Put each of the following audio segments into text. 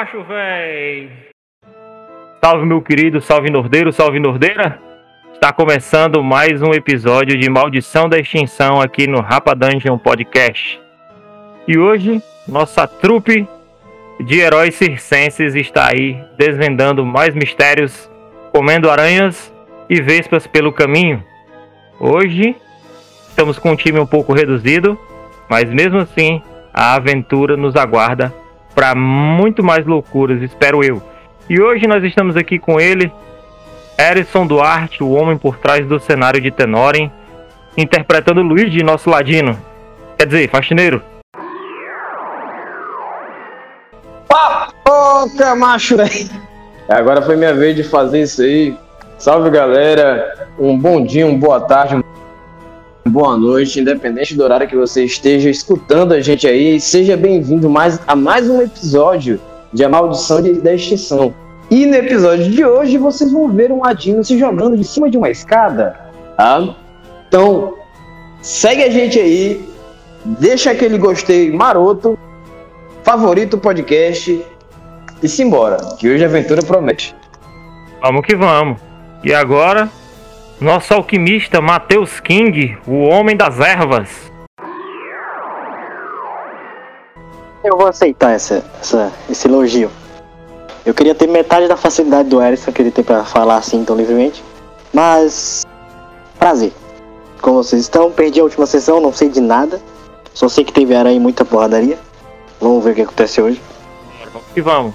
Macho véi! Salve, meu querido, salve nordeiro, salve nordeira! Está começando mais um episódio de Maldição da Extinção aqui no Rapa Dungeon Podcast. E hoje, nossa trupe de heróis circenses está aí desvendando mais mistérios, comendo aranhas e vespas pelo caminho. Hoje, estamos com um time um pouco reduzido, mas mesmo assim, a aventura nos aguarda para muito mais loucuras, espero eu. E hoje nós estamos aqui com ele, Erison Duarte, o homem por trás do cenário de Tenoren, interpretando Luigi, nosso ladino. Quer dizer, faxineiro. Papoca, macho, velho. Agora foi minha vez de fazer isso aí. Salve, galera. Um bom dia, uma boa tarde, boa noite, independente do horário que você esteja escutando a gente aí. Seja bem-vindo mais, a mais um episódio de A Maldição de, da Extinção. E no episódio de hoje vocês vão ver um ladino se jogando de cima de uma escada. Tá? Então, segue a gente aí, deixa aquele gostei maroto, favorito podcast e simbora, que hoje a aventura promete. Vamos que vamos. E agora, nosso alquimista Matheus King, o homem das ervas. Eu vou aceitar essa, essa, esse elogio. Eu queria ter metade da facilidade do Erison que ele tem pra falar assim tão livremente. Mas. Prazer. Como vocês estão, perdi a última sessão, não sei de nada. Só sei que teve aranha e muita porradaria. Vamos ver o que acontece hoje. Que vamos.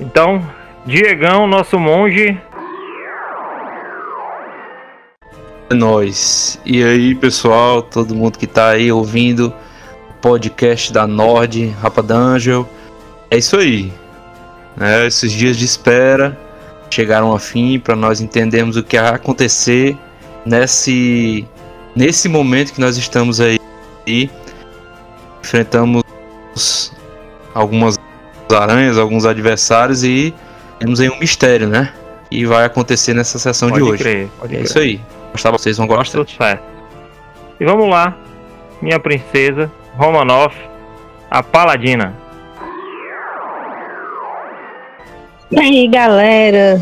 Então, Diegão, nosso monge. É nóis. E aí, pessoal, todo mundo que tá aí ouvindo o podcast da Nord, Rapadangel. É isso aí. É, esses dias de espera chegaram ao fim para nós entendermos o que vai acontecer nesse, nesse momento que nós estamos aí. Enfrentamos algumas aranhas, alguns adversários e temos aí um mistério, né? E vai acontecer nessa sessão Pode de hoje. crer, é crer. isso aí. Gostar vocês vão gostar. Tudo certo. E vamos lá, minha princesa, Romanoff, a paladina. E aí, galera?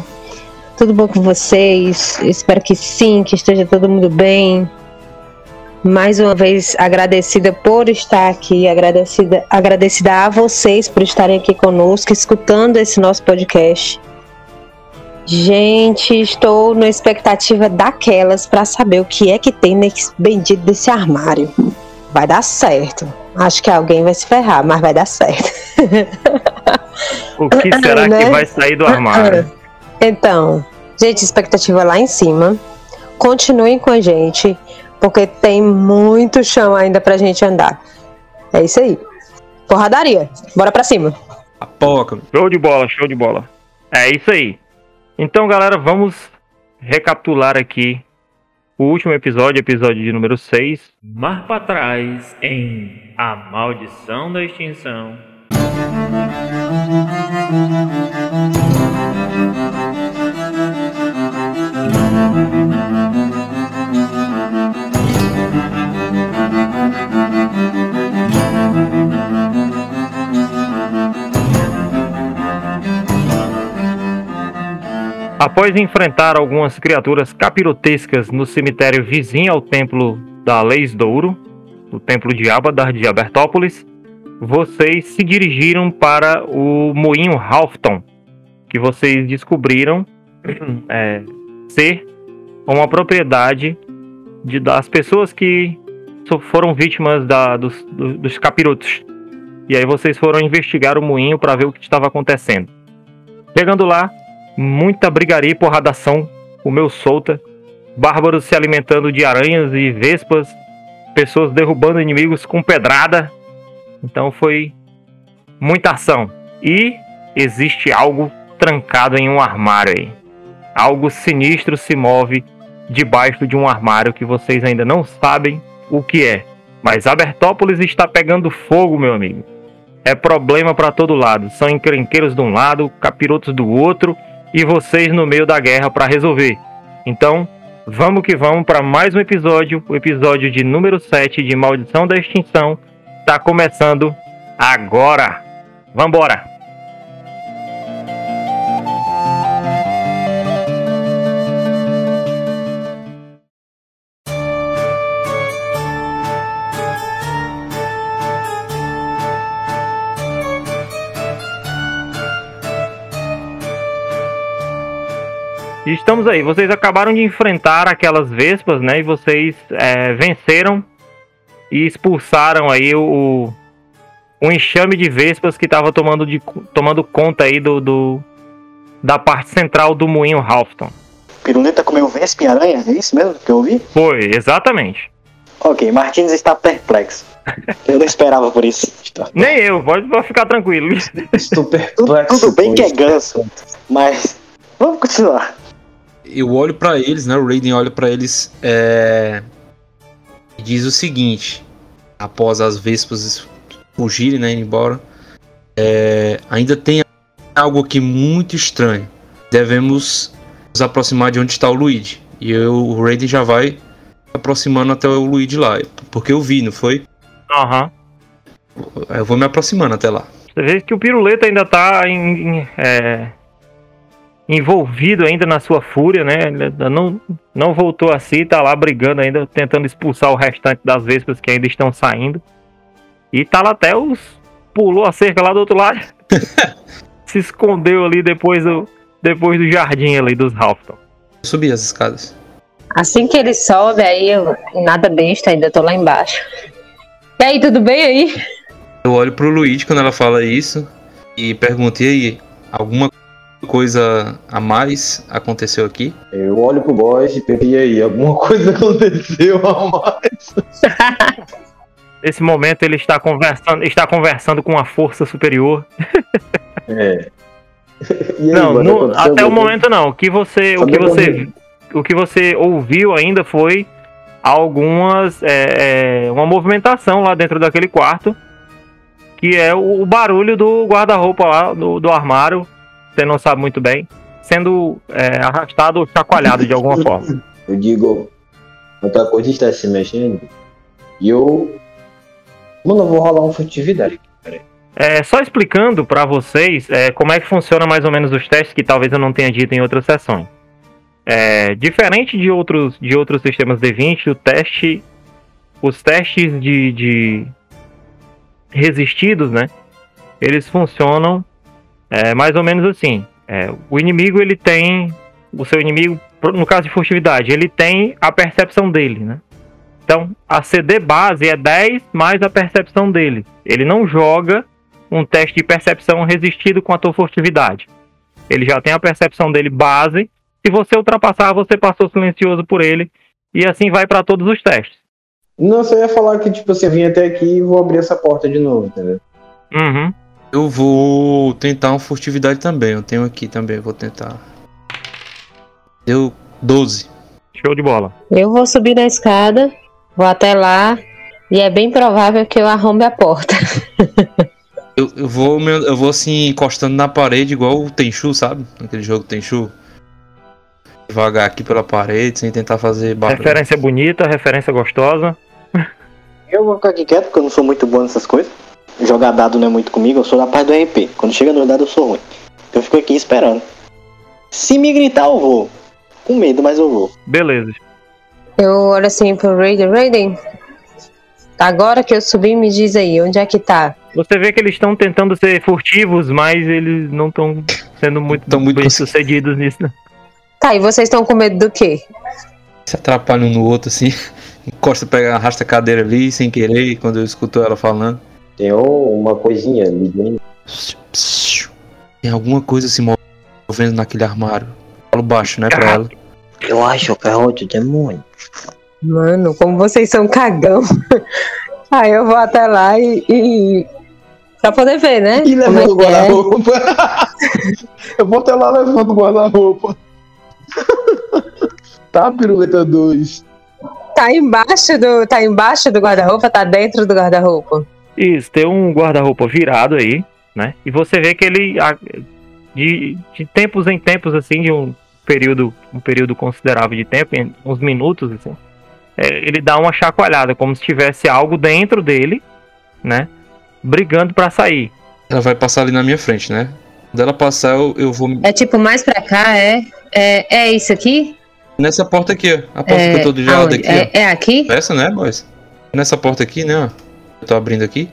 Tudo bom com vocês? Eu espero que sim, que esteja todo mundo bem. Mais uma vez agradecida por estar aqui, agradecida, agradecida a vocês por estarem aqui conosco, escutando esse nosso podcast. Gente, estou na expectativa daquelas para saber o que é que tem nesse bendito desse armário. Vai dar certo. Acho que alguém vai se ferrar, mas vai dar certo. O que será Né? que vai sair do armário? Então, gente, expectativa lá em cima. Continuem com a gente, porque tem muito chão ainda pra gente andar. É isso aí. Porradaria. Bora pra cima. A poca. Show de bola, show de bola. É isso aí. Então, galera, vamos recapitular aqui o último episódio, episódio de número 6. Mar para trás em A Maldição da Extinção. Após enfrentar algumas criaturas capirotescas no cemitério vizinho ao templo da Leis Douro, o templo de Abadar de Abertópolis, vocês se dirigiram para o moinho Halfton, que vocês descobriram é, ser uma propriedade de, das pessoas que foram vítimas da- dos, do- dos capirotos. E aí vocês foram investigar o moinho para ver o que estava acontecendo. Chegando lá, muita brigaria e porradação, comeu solta, bárbaros se alimentando de aranhas e vespas, pessoas derrubando inimigos com pedrada. Então foi muita ação. E existe algo trancado em um armário aí. Algo sinistro se move debaixo de um armário que vocês ainda não sabem o que é. Mas Abertópolis está pegando fogo, meu amigo. É problema para todo lado. São encrenqueiros de um lado, capirotos do outro e vocês no meio da guerra para resolver. Então, vamos que vamos para mais um episódio, o episódio de número 7 de Maldição da Extinção. Tá começando agora. Vambora! E estamos aí. Vocês acabaram de enfrentar aquelas vespas, né? E vocês é, venceram e expulsaram aí o, o enxame de vespas que estava tomando, de, tomando conta aí do, do, da parte central do moinho Halfton. Piruleta comeu vespa e aranha? É isso mesmo que eu ouvi? Foi, exatamente. Ok, Martins está perplexo. Eu não esperava por isso. Nem eu, pode, pode ficar tranquilo. Estou Tudo, perplexo. tudo bem com que é ganso, mas vamos continuar. Eu olho pra eles, né? O Raiden olha pra eles é, e diz o seguinte: após as vespas fugirem, né? indo embora, é, ainda tem algo aqui muito estranho. Devemos nos aproximar de onde está o Luigi. E eu, o Raiden já vai se aproximando até o Luigi lá. Porque eu vi, não foi? Aham. Eu vou me aproximando até lá. Você vê que o piruleta ainda tá em- em, é, envolvido ainda na sua fúria, né? Ele ainda não, não voltou a si, tá lá brigando ainda, tentando expulsar o restante das vespas que ainda estão saindo. E tá lá até os. pulou a cerca lá do outro lado. Se escondeu ali depois do, depois do jardim ali dos Halfton. Subi as escadas. Assim que ele sobe, aí eu nada besta, ainda tô lá embaixo. E aí, tudo bem aí? Eu olho pro Luigi quando ela fala isso e pergunto: e aí, alguma coisa a mais aconteceu aqui? Eu olho pro boss e penso, e aí, alguma coisa aconteceu a mais? Nesse momento ele está conversando, está conversando com uma força superior. É. Aí, não, mano, no- até o momento não. O que você, o que você, o que você ouviu ainda foi algumas, é, é, uma movimentação lá dentro daquele quarto, que é o, o barulho do guarda-roupa lá do, do armário. Você não sabe muito bem, sendo é, arrastado ou chacoalhado de alguma forma. Eu digo, outra coisa está se mexendo. E eu. Mano, eu vou rolar uma furtividade. É, só explicando pra vocês é, como é que funciona mais ou menos os testes que talvez eu não tenha dito em outras sessões. É, diferente de outros, de outros sistemas D20, o teste, os testes de, de resistidos, né? Eles funcionam é, mais ou menos assim. É, o inimigo ele tem, o seu inimigo, no caso de furtividade, ele tem a percepção dele, né? Então, a CD base é 10 mais a percepção dele. Ele não joga um teste de percepção resistido com a tua furtividade. Ele já tem a percepção dele base. Se você ultrapassar, você passou silencioso por ele. E assim vai para todos os testes. Não, só ia falar que, tipo, assim, eu vim até aqui e vou abrir essa porta de novo, entendeu? Uhum. Eu vou tentar uma furtividade também. Eu tenho aqui também, eu vou tentar. Deu 12. Show de bola. Eu vou subir na escada, vou até lá, e é bem provável que eu arrombe a porta. Eu, eu vou me- eu vou assim encostando na parede igual o Tenchu, sabe? Aquele jogo Tenchu. Devagar aqui pela parede, sem tentar fazer barulho. Referência bonita, referência gostosa. Eu vou ficar aqui quieto, porque eu não sou muito bom nessas coisas. Jogar dado não é muito comigo, eu sou da parte do RP. Quando chega no dado eu sou ruim. Eu fico aqui esperando. Se me gritar, eu vou. Com medo, mas eu vou. Beleza. Eu olho assim pro Raiden. Raiden, agora que eu subi, me diz aí, onde é que tá? Você vê que eles estão tentando ser furtivos, mas eles não estão sendo muito, Tão muito bem sucedidos nisso. né? Tá, e vocês estão com medo do quê? Se atrapalha um no outro assim. Encosta, pega, arrasta a cadeira ali sem querer quando eu escuto ela falando. Tem uma coisinha ali dentro. Tem alguma coisa se movendo naquele armário. Falo baixo, né, pra ela. Eu acho que é outro demônio. Mano, como vocês são cagão. Aí eu vou até lá e. e... Pra poder ver, né? E Como é levando o é. guarda-roupa. eu vou até lá levando o guarda-roupa. tá, piruleta 2. Tá embaixo do. Tá embaixo do guarda-roupa, tá dentro do guarda-roupa. Isso, tem um guarda-roupa virado aí, né? E você vê que ele, de, de tempos em tempos, assim, de um período, um período considerável de tempo, em uns minutos, assim, é, ele dá uma chacoalhada, como se tivesse algo dentro dele, né? Brigando pra sair. Ela vai passar ali na minha frente, né? Quando ela passar, eu, eu vou. É tipo mais pra cá, é? É, é isso aqui? Nessa porta aqui, ó. A porta É, que eu tô do lado aonde? aqui, é, é aqui? Essa, né, boys? Nessa porta aqui, né, ó. Eu tô abrindo aqui.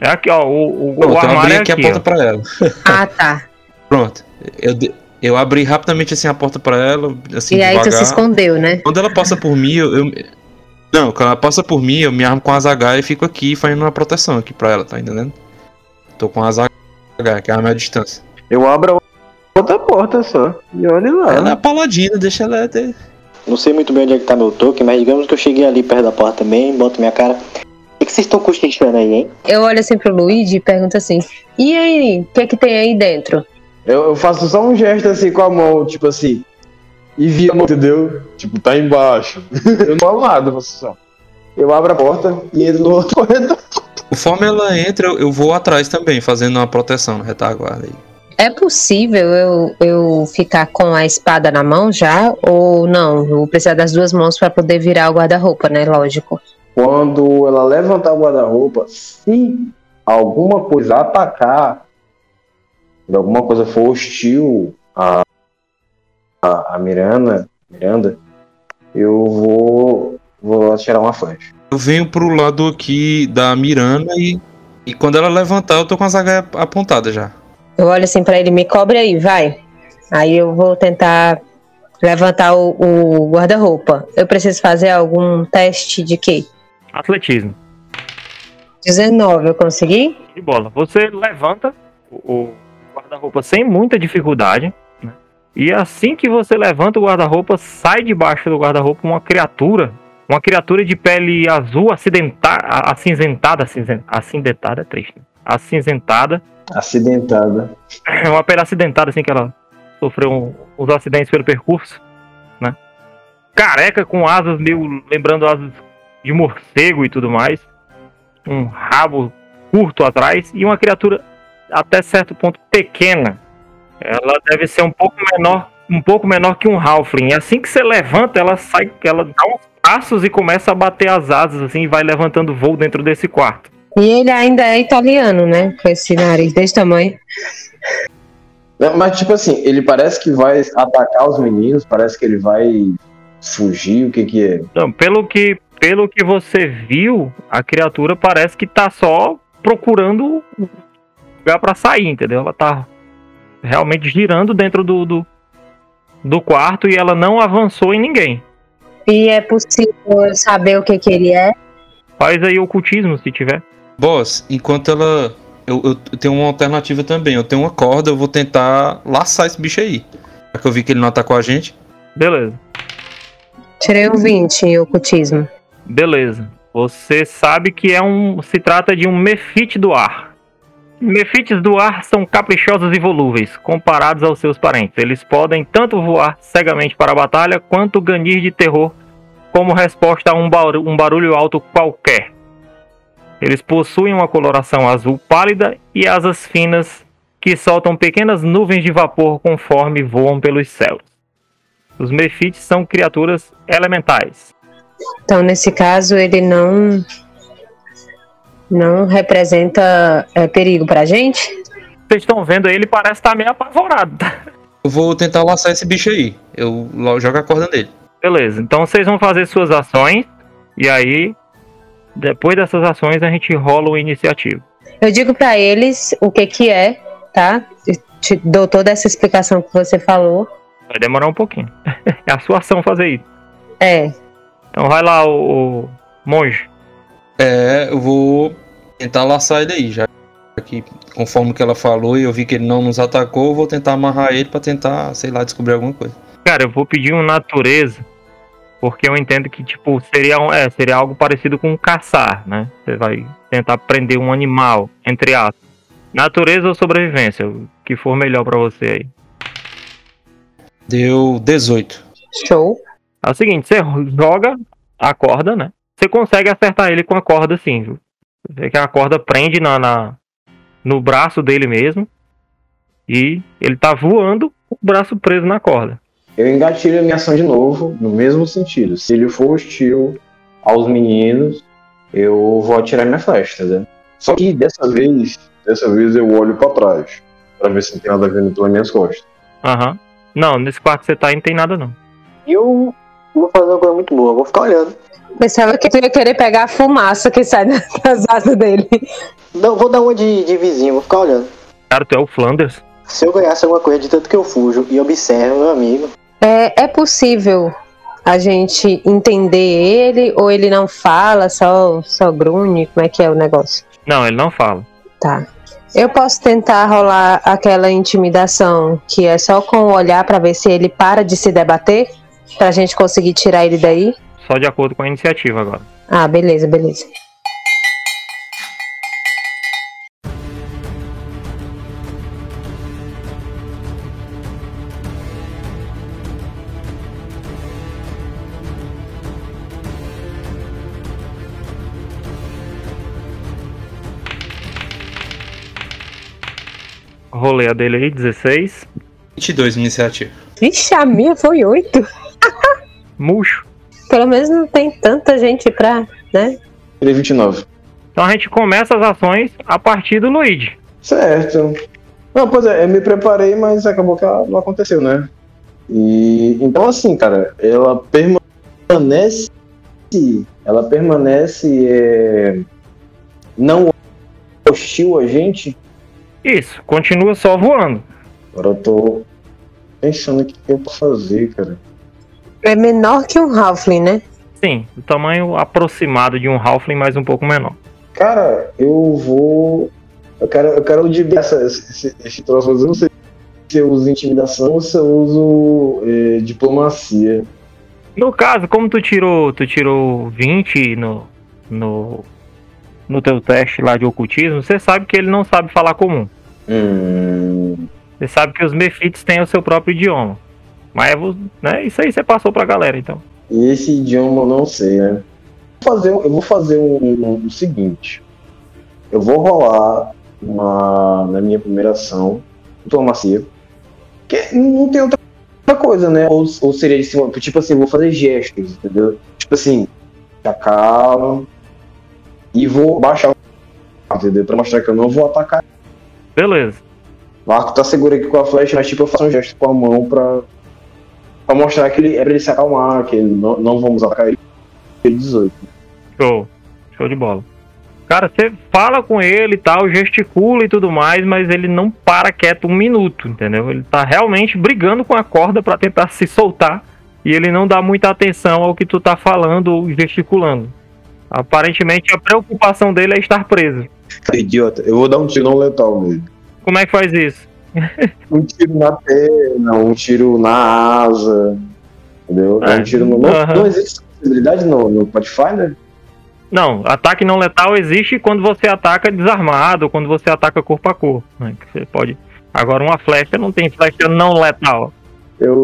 É aqui, ó, o, o, Pronto, o eu armário abri é aqui aqui, a porta ó. pra ela. Ah, tá. Pronto. Eu, de- Eu abri rapidamente assim a porta pra ela, assim, e aí devagar. tu se escondeu, né? Quando ela passa por mim, eu, eu- Não, quando ela passa por mim, eu me armo com a Zagai e fico aqui fazendo uma proteção aqui pra ela, tá entendendo? Tô com a Zagai, que é a minha distância. Eu abro a outra porta só. E olha lá. Ela é paladina, deixa ela ter. Não sei muito bem onde é que tá meu toque, mas digamos que eu cheguei ali perto da porta também, boto minha cara. O que vocês estão cochichando aí, hein? Eu olho assim pro Luigi e pergunto assim: E aí, o que é que tem aí dentro? Eu, eu faço só um gesto assim com a mão, tipo assim. E via, entendeu? Tipo, tá embaixo. eu não falo nada, eu faço só. Eu abro a porta e entro no outro corredor. Conforme ela entra, eu- vou atrás também, fazendo uma proteção na retaguarda aí. É possível eu, eu ficar com a espada na mão já? Ou não? Eu vou precisar das duas mãos pra poder virar o guarda-roupa, né? Lógico. Quando ela levantar o guarda-roupa, se alguma coisa atacar, se alguma coisa for hostil a, a, a Miranda, Miranda, eu vou, vou atirar uma flecha. Eu venho pro lado aqui da Miranda e, e quando ela levantar, eu tô com a Zagai apontada já. Eu olho assim pra ele: Me cobre aí, vai. Aí eu vou tentar levantar o, o guarda-roupa. Eu preciso fazer algum teste de quê? Atletismo. 19, eu consegui? De bola. Você levanta o guarda-roupa sem muita dificuldade. né? E assim que você levanta o guarda-roupa, sai debaixo do guarda-roupa uma criatura. Uma criatura de pele azul acidenta- a- acinzentada. acinzen- Acindentada é triste. né? Acinzentada. Acidentada. É uma pele acidentada, assim, que ela sofreu um- uns acidentes pelo percurso, né? Careca com asas meio lembrando asas de morcego e tudo mais. Um rabo curto atrás e uma criatura até certo ponto pequena. Ela deve ser um pouco menor, um pouco menor que um halfling. E assim que você levanta, ela sai, ela dá uns passos e começa a bater as asas assim e vai levantando voo dentro desse quarto. E ele ainda é italiano, né? Com esse nariz desse tamanho. Não, Mas, tipo assim, ele parece que vai atacar os meninos, parece que ele vai fugir, o que que é? Então, pelo que, pelo que você viu, a criatura parece que tá só procurando um lugar pra sair, entendeu? Ela tá realmente girando dentro do, do, do quarto e ela não avançou em ninguém. E é possível saber o que, que ele é? Faz aí ocultismo se tiver. Boss, enquanto ela. Eu, eu tenho uma alternativa também. Eu tenho uma corda, eu vou tentar laçar esse bicho aí. Já que eu vi que ele não atacou a gente. Beleza. Tirei um 20 em ocultismo. Beleza. Você sabe que é um. se trata de um mefite do ar. Mefites do ar são caprichosos e volúveis, comparados aos seus parentes. Eles podem tanto voar cegamente para a batalha, quanto ganir de terror como resposta a um um barulho alto qualquer. Eles possuem uma coloração azul pálida e asas finas que soltam pequenas nuvens de vapor conforme voam pelos céus. Os mefites são criaturas elementais. Então, nesse caso, ele não. Não representa é, perigo pra gente? Vocês estão vendo aí, ele parece estar meio apavorado. tá? Eu vou tentar laçar esse bicho aí. Eu jogo a corda nele. Beleza, então vocês vão fazer suas ações e aí, depois dessas ações, a gente rola o iniciativo. Eu digo pra eles o que que é, tá? Eu te dou toda essa explicação que você falou. Vai demorar um pouquinho. É a sua ação fazer isso. É, Então vai lá, o, o monge. É, eu vou tentar laçar ele aí. Já que, conforme que ela falou e eu vi que ele não nos atacou, eu vou tentar amarrar ele pra tentar, sei lá, descobrir alguma coisa. Cara, eu vou pedir um natureza, porque eu entendo que, tipo, seria, um, é, seria algo parecido com caçar, né? Você vai tentar prender um animal, entre aspas. Natureza ou sobrevivência, o que for melhor pra você aí. Deu 18. show. É o seguinte, você joga a corda, né? Você consegue acertar ele com a corda assim, viu? Você vê que a corda prende na, na- no braço dele mesmo. E ele tá voando com o braço preso na corda. Eu engatilho a minha ação de novo, no mesmo sentido. Se ele for hostil aos meninos, eu vou atirar minha flecha, entendeu? Só que dessa vez, dessa vez eu olho pra trás, pra ver se não tem nada vindo pelas minhas costas. Aham. Não, nesse quarto que você tá aí não tem nada não. E eu vou fazer uma coisa muito boa, vou ficar olhando. Pensava que tu ia querer pegar a fumaça que sai das asas dele. Não, vou dar uma de, de vizinho, vou ficar olhando. Cara, tu é o Flanders. Se eu ganhasse alguma coisa de tanto que eu fujo e observo meu amigo. É, é possível a gente entender ele ou ele não fala, só, só grunhe? Como é que é o negócio? Não, ele não fala. Tá. Eu posso tentar rolar aquela intimidação que é só com o olhar pra ver se ele para de se debater? Pra gente conseguir tirar ele daí? Só de acordo com a iniciativa agora. Ah, beleza, beleza. Rolei a dele aí, 16. 22 iniciativa. Vixe, a minha foi oito. Murcho. Pelo menos não tem tanta gente pra, né? Tirei 29. Então a gente começa as ações a partir do Luigi. Certo. Não, pois é, eu me preparei, mas acabou que ela não aconteceu, né? E então assim, cara, ela permanece. Ela permanece é, não hostil a gente. Isso, continua só voando. Agora eu tô pensando o que eu posso fazer, cara. É menor que um Halfling, né? Sim, o tamanho aproximado de um Halfling, mas um pouco menor. Cara, eu vou. Eu quero, eu quero ludibriar essa, esse, esse troço, mas eu não sei se eu uso intimidação ou se eu uso é, diplomacia. No caso, como tu tirou, tu tirou 20 no, no, no teu teste lá de ocultismo, você sabe que ele não sabe falar comum. Hum, Você sabe que os Mefites têm o seu próprio idioma. Mas né, isso aí você passou pra galera, então. e esse idioma eu não sei, né? Vou fazer, eu vou fazer um, um- o seguinte. Eu vou rolar uma, na minha primeira ação, diplomacia. Que não tem outra coisa, né? Ou, ou seria assim, tipo assim, eu vou fazer gestos, entendeu? Tipo assim, fica calmo. E vou baixar o entendeu? Pra mostrar que eu não vou atacar. Beleza. O arco tá seguro aqui com a flecha, mas tipo, eu faço um gesto com a mão pra, pra mostrar que ele é pra ele se acalmar, que ele não, não vamos atacar ele. Ele 18. Show. Show de bola. Cara, você fala com ele e tal, gesticula e tudo mais, mas ele não para quieto um minuto, entendeu? Ele tá realmente brigando com a corda pra tentar se soltar e ele não dá muita atenção ao que tu tá falando ou gesticulando. Aparentemente a preocupação dele é estar preso. Idiota, eu vou dar um tiro não letal nele. Como é que faz isso? Um tiro na perna, um tiro na asa. Entendeu? É, É, um tiro no. Não, existe possibilidade no, no Pathfinder? Não, ataque não letal existe quando você ataca desarmado, quando você ataca corpo a corpo. né? Que Você pode. Agora uma flecha não tem flecha não letal. Eu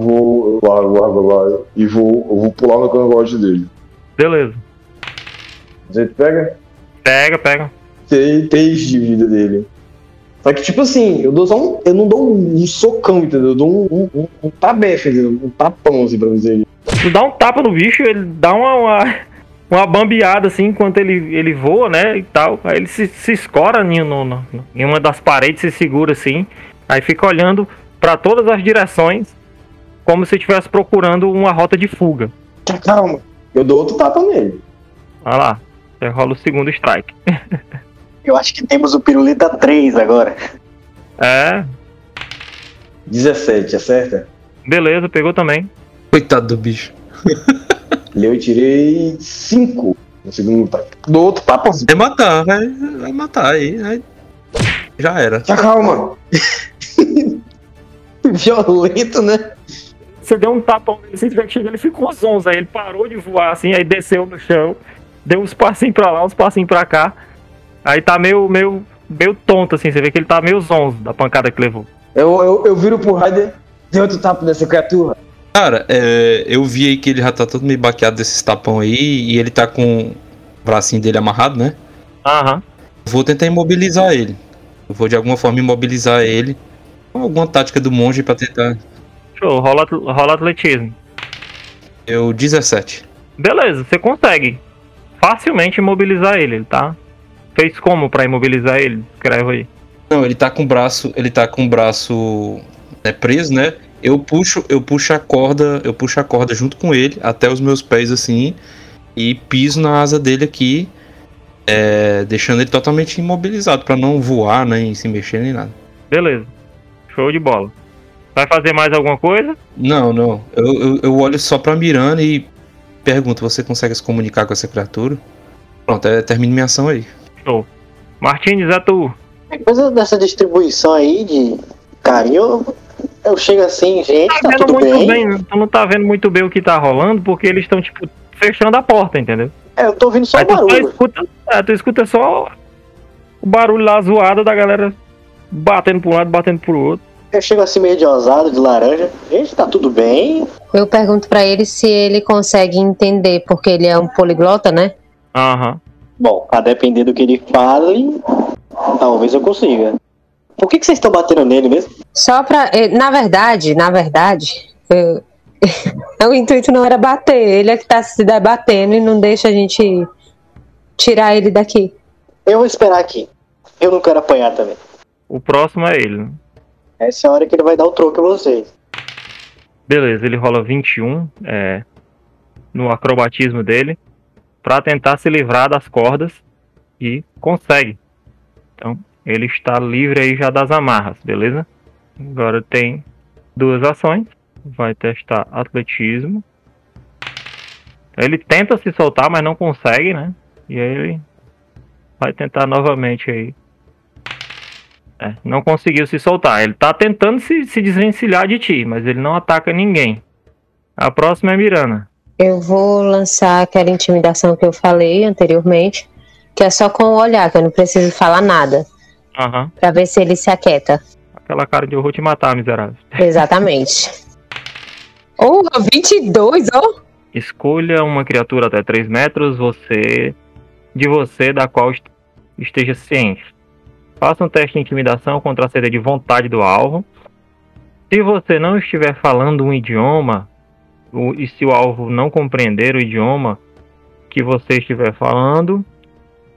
vou. Largo, largo, largo. E vou, eu vou pular no cangote dele. Beleza. Você pega? Pega, pega. Tem 3 de vida dele. Só que, tipo assim, eu dou só um. Eu não dou um, um socão, entendeu? Eu dou um, um, um, tabefe, entendeu? Um tapão, assim, pra dizer. Tu dá um tapa no bicho, ele dá uma, uma, uma bambeada assim enquanto ele, ele voa, né? E tal. Aí ele se, se escora em, no- no- em uma das paredes, se segura assim. Aí fica olhando pra todas as direções, como se estivesse procurando uma rota de fuga. Calma. Eu dou outro tapa nele. Olha lá. Você rola o segundo strike. Eu acho que temos o piruleta 3 agora. É, 17, acerta? beleza, pegou também. Coitado do bicho. Eu tirei 5 no segundo ataque. Dou outro tapazinho. Vai matar, vai, vai matar aí. aí Já era. Já calma. Violento, né? Você deu um tapão nele, assim, ele ficou zonzo. Aí ele parou de voar assim, aí desceu no chão, deu uns passinhos pra lá, uns passinhos pra cá. Aí tá meio, meio, meio tonto, assim, você vê que ele tá meio zonzo da pancada que levou. Eu, eu, eu viro pro Raider. Deu outro tapa nessa criatura. Cara, é, eu vi aí que ele já tá todo meio baqueado desses tapão aí e ele tá com o bracinho dele amarrado, né? Aham. Vou tentar imobilizar ele. Eu vou de alguma forma imobilizar ele. Alguma tática do monge pra tentar. Show, rola, rola atletismo. Eu 17. Beleza, você consegue facilmente imobilizar ele, ele tá? Fez como pra imobilizar ele? Escreve aí. Não, ele tá com o braço, ele tá com o braço né, preso, né? Eu puxo, eu puxo a corda, eu puxo a corda junto com ele até os meus pés assim e piso na asa dele aqui, é, deixando ele totalmente imobilizado pra não voar, nem se mexer nem nada. Beleza. Show de bola. Vai fazer mais alguma coisa? Não, não. Eu, eu, eu olho só pra Miranda e pergunto: você consegue se comunicar com essa criatura? Pronto, é, termino minha ação aí. Show. Martins, é tu. Depois dessa distribuição aí de carinho, eu, eu chego assim, gente, Tá tá tudo muito bem? bem, né? tu não tá vendo muito bem o que tá rolando, porque eles estão, tipo, fechando a porta, entendeu? É, eu tô ouvindo só Aí o tu só barulho. escuta, é, tu escuta só o barulho lá zoado da galera batendo pra um lado, batendo pro outro. Eu chego assim meio de ousado, de laranja. Gente, tá tudo bem? Eu pergunto pra ele se ele consegue entender, porque ele é um poliglota, né? Aham. Bom, a depender do que ele fale, talvez eu consiga. Por que, que vocês estão batendo nele mesmo? Só pra. eh, Na verdade, na verdade, eu- o intuito não era bater, ele é que tá se debatendo e não deixa a gente tirar ele daqui. Eu vou esperar aqui. Eu não quero apanhar também. O próximo é ele. né? Essa é a hora que ele vai dar o troco a vocês. Beleza, ele rola 21 é, no acrobatismo dele pra tentar se livrar das cordas e consegue. Então, ele está livre aí já das amarras, beleza? Agora tem duas ações. Vai testar atletismo. Ele tenta se soltar, mas não consegue, né? E aí ele vai tentar novamente aí. É, não conseguiu se soltar. Ele tá tentando se, se desvencilhar de ti, mas ele não ataca ninguém. A próxima é Mirana. Eu vou lançar aquela intimidação que eu falei anteriormente, que é só com o olhar, que eu não preciso falar nada, Aham. pra ver se ele se aquieta. Aquela cara de eu vou te matar, miserável. Exatamente. Oh, 22, ó! Escolha uma criatura até 3 metros, você de você da qual est- esteja ciente. Faça um teste de intimidação contra a CD de vontade do alvo. Se você não estiver falando um idioma, e se o alvo não compreender o idioma que você estiver falando,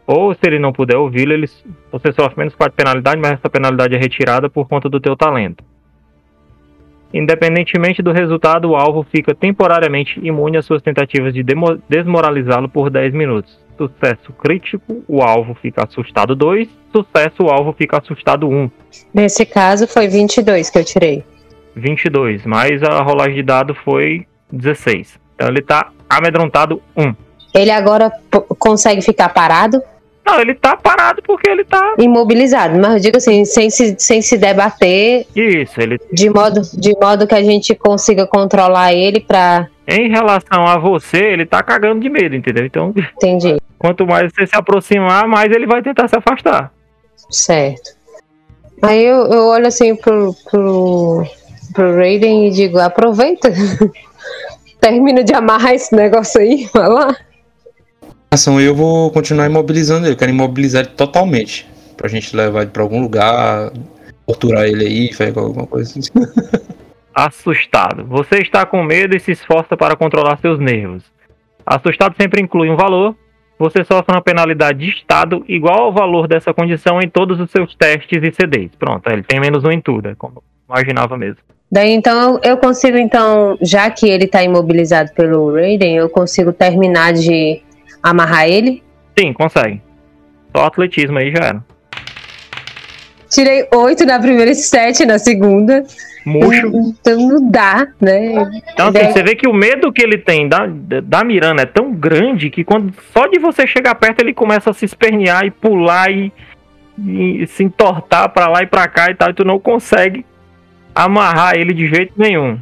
ou se ele não puder ouvi-lo, ele, você sofre menos 4 penalidade, mas essa penalidade é retirada por conta do teu talento. Independentemente do resultado, o alvo fica temporariamente imune às suas tentativas de desmoralizá-lo por 10 minutos. Sucesso crítico, o alvo fica assustado 2. Sucesso, o alvo fica assustado 1. Nesse caso foi 22 que eu tirei. 22, mas a rolagem de dado foi 16. Então ele tá amedrontado 1. Ele agora consegue ficar parado, Não, ele tá parado porque ele tá. imobilizado, mas eu digo assim, sem se, sem se debater, Isso, ele. de modo, de modo que a gente consiga controlar ele pra. Em relação a você, ele tá cagando de medo, entendeu? Então, Entendi. quanto mais você se aproximar, mais ele vai tentar se afastar. Certo. Aí eu, eu olho assim pro, pro, pro Raiden e digo, aproveita. Termina de amarrar esse negócio aí, vai lá. Ação eu vou continuar imobilizando ele. Eu quero imobilizar ele totalmente. Pra gente levar ele pra algum lugar, torturar ele aí, fazer alguma coisa assim. Assustado. Você está com medo e se esforça para controlar seus nervos. Assustado sempre inclui um valor. Você sofre uma penalidade de estado igual ao valor dessa condição em todos os seus testes e CDs. Pronto, ele tem menos um em tudo, é como imaginava mesmo. Daí então eu, consigo, então, já que ele tá imobilizado pelo Raiden, eu consigo terminar de amarrar ele. Sim, consegue. Só atletismo aí já era. Tirei oito na primeira e sete na segunda. Murcho. Então não dá, né? Então, assim, você vê que o medo que ele tem da, da Miranda é tão grande que quando só de você chegar perto ele começa a se espernear e pular e, e se entortar pra lá e pra cá e tal, e tu não consegue amarrar ele de jeito nenhum.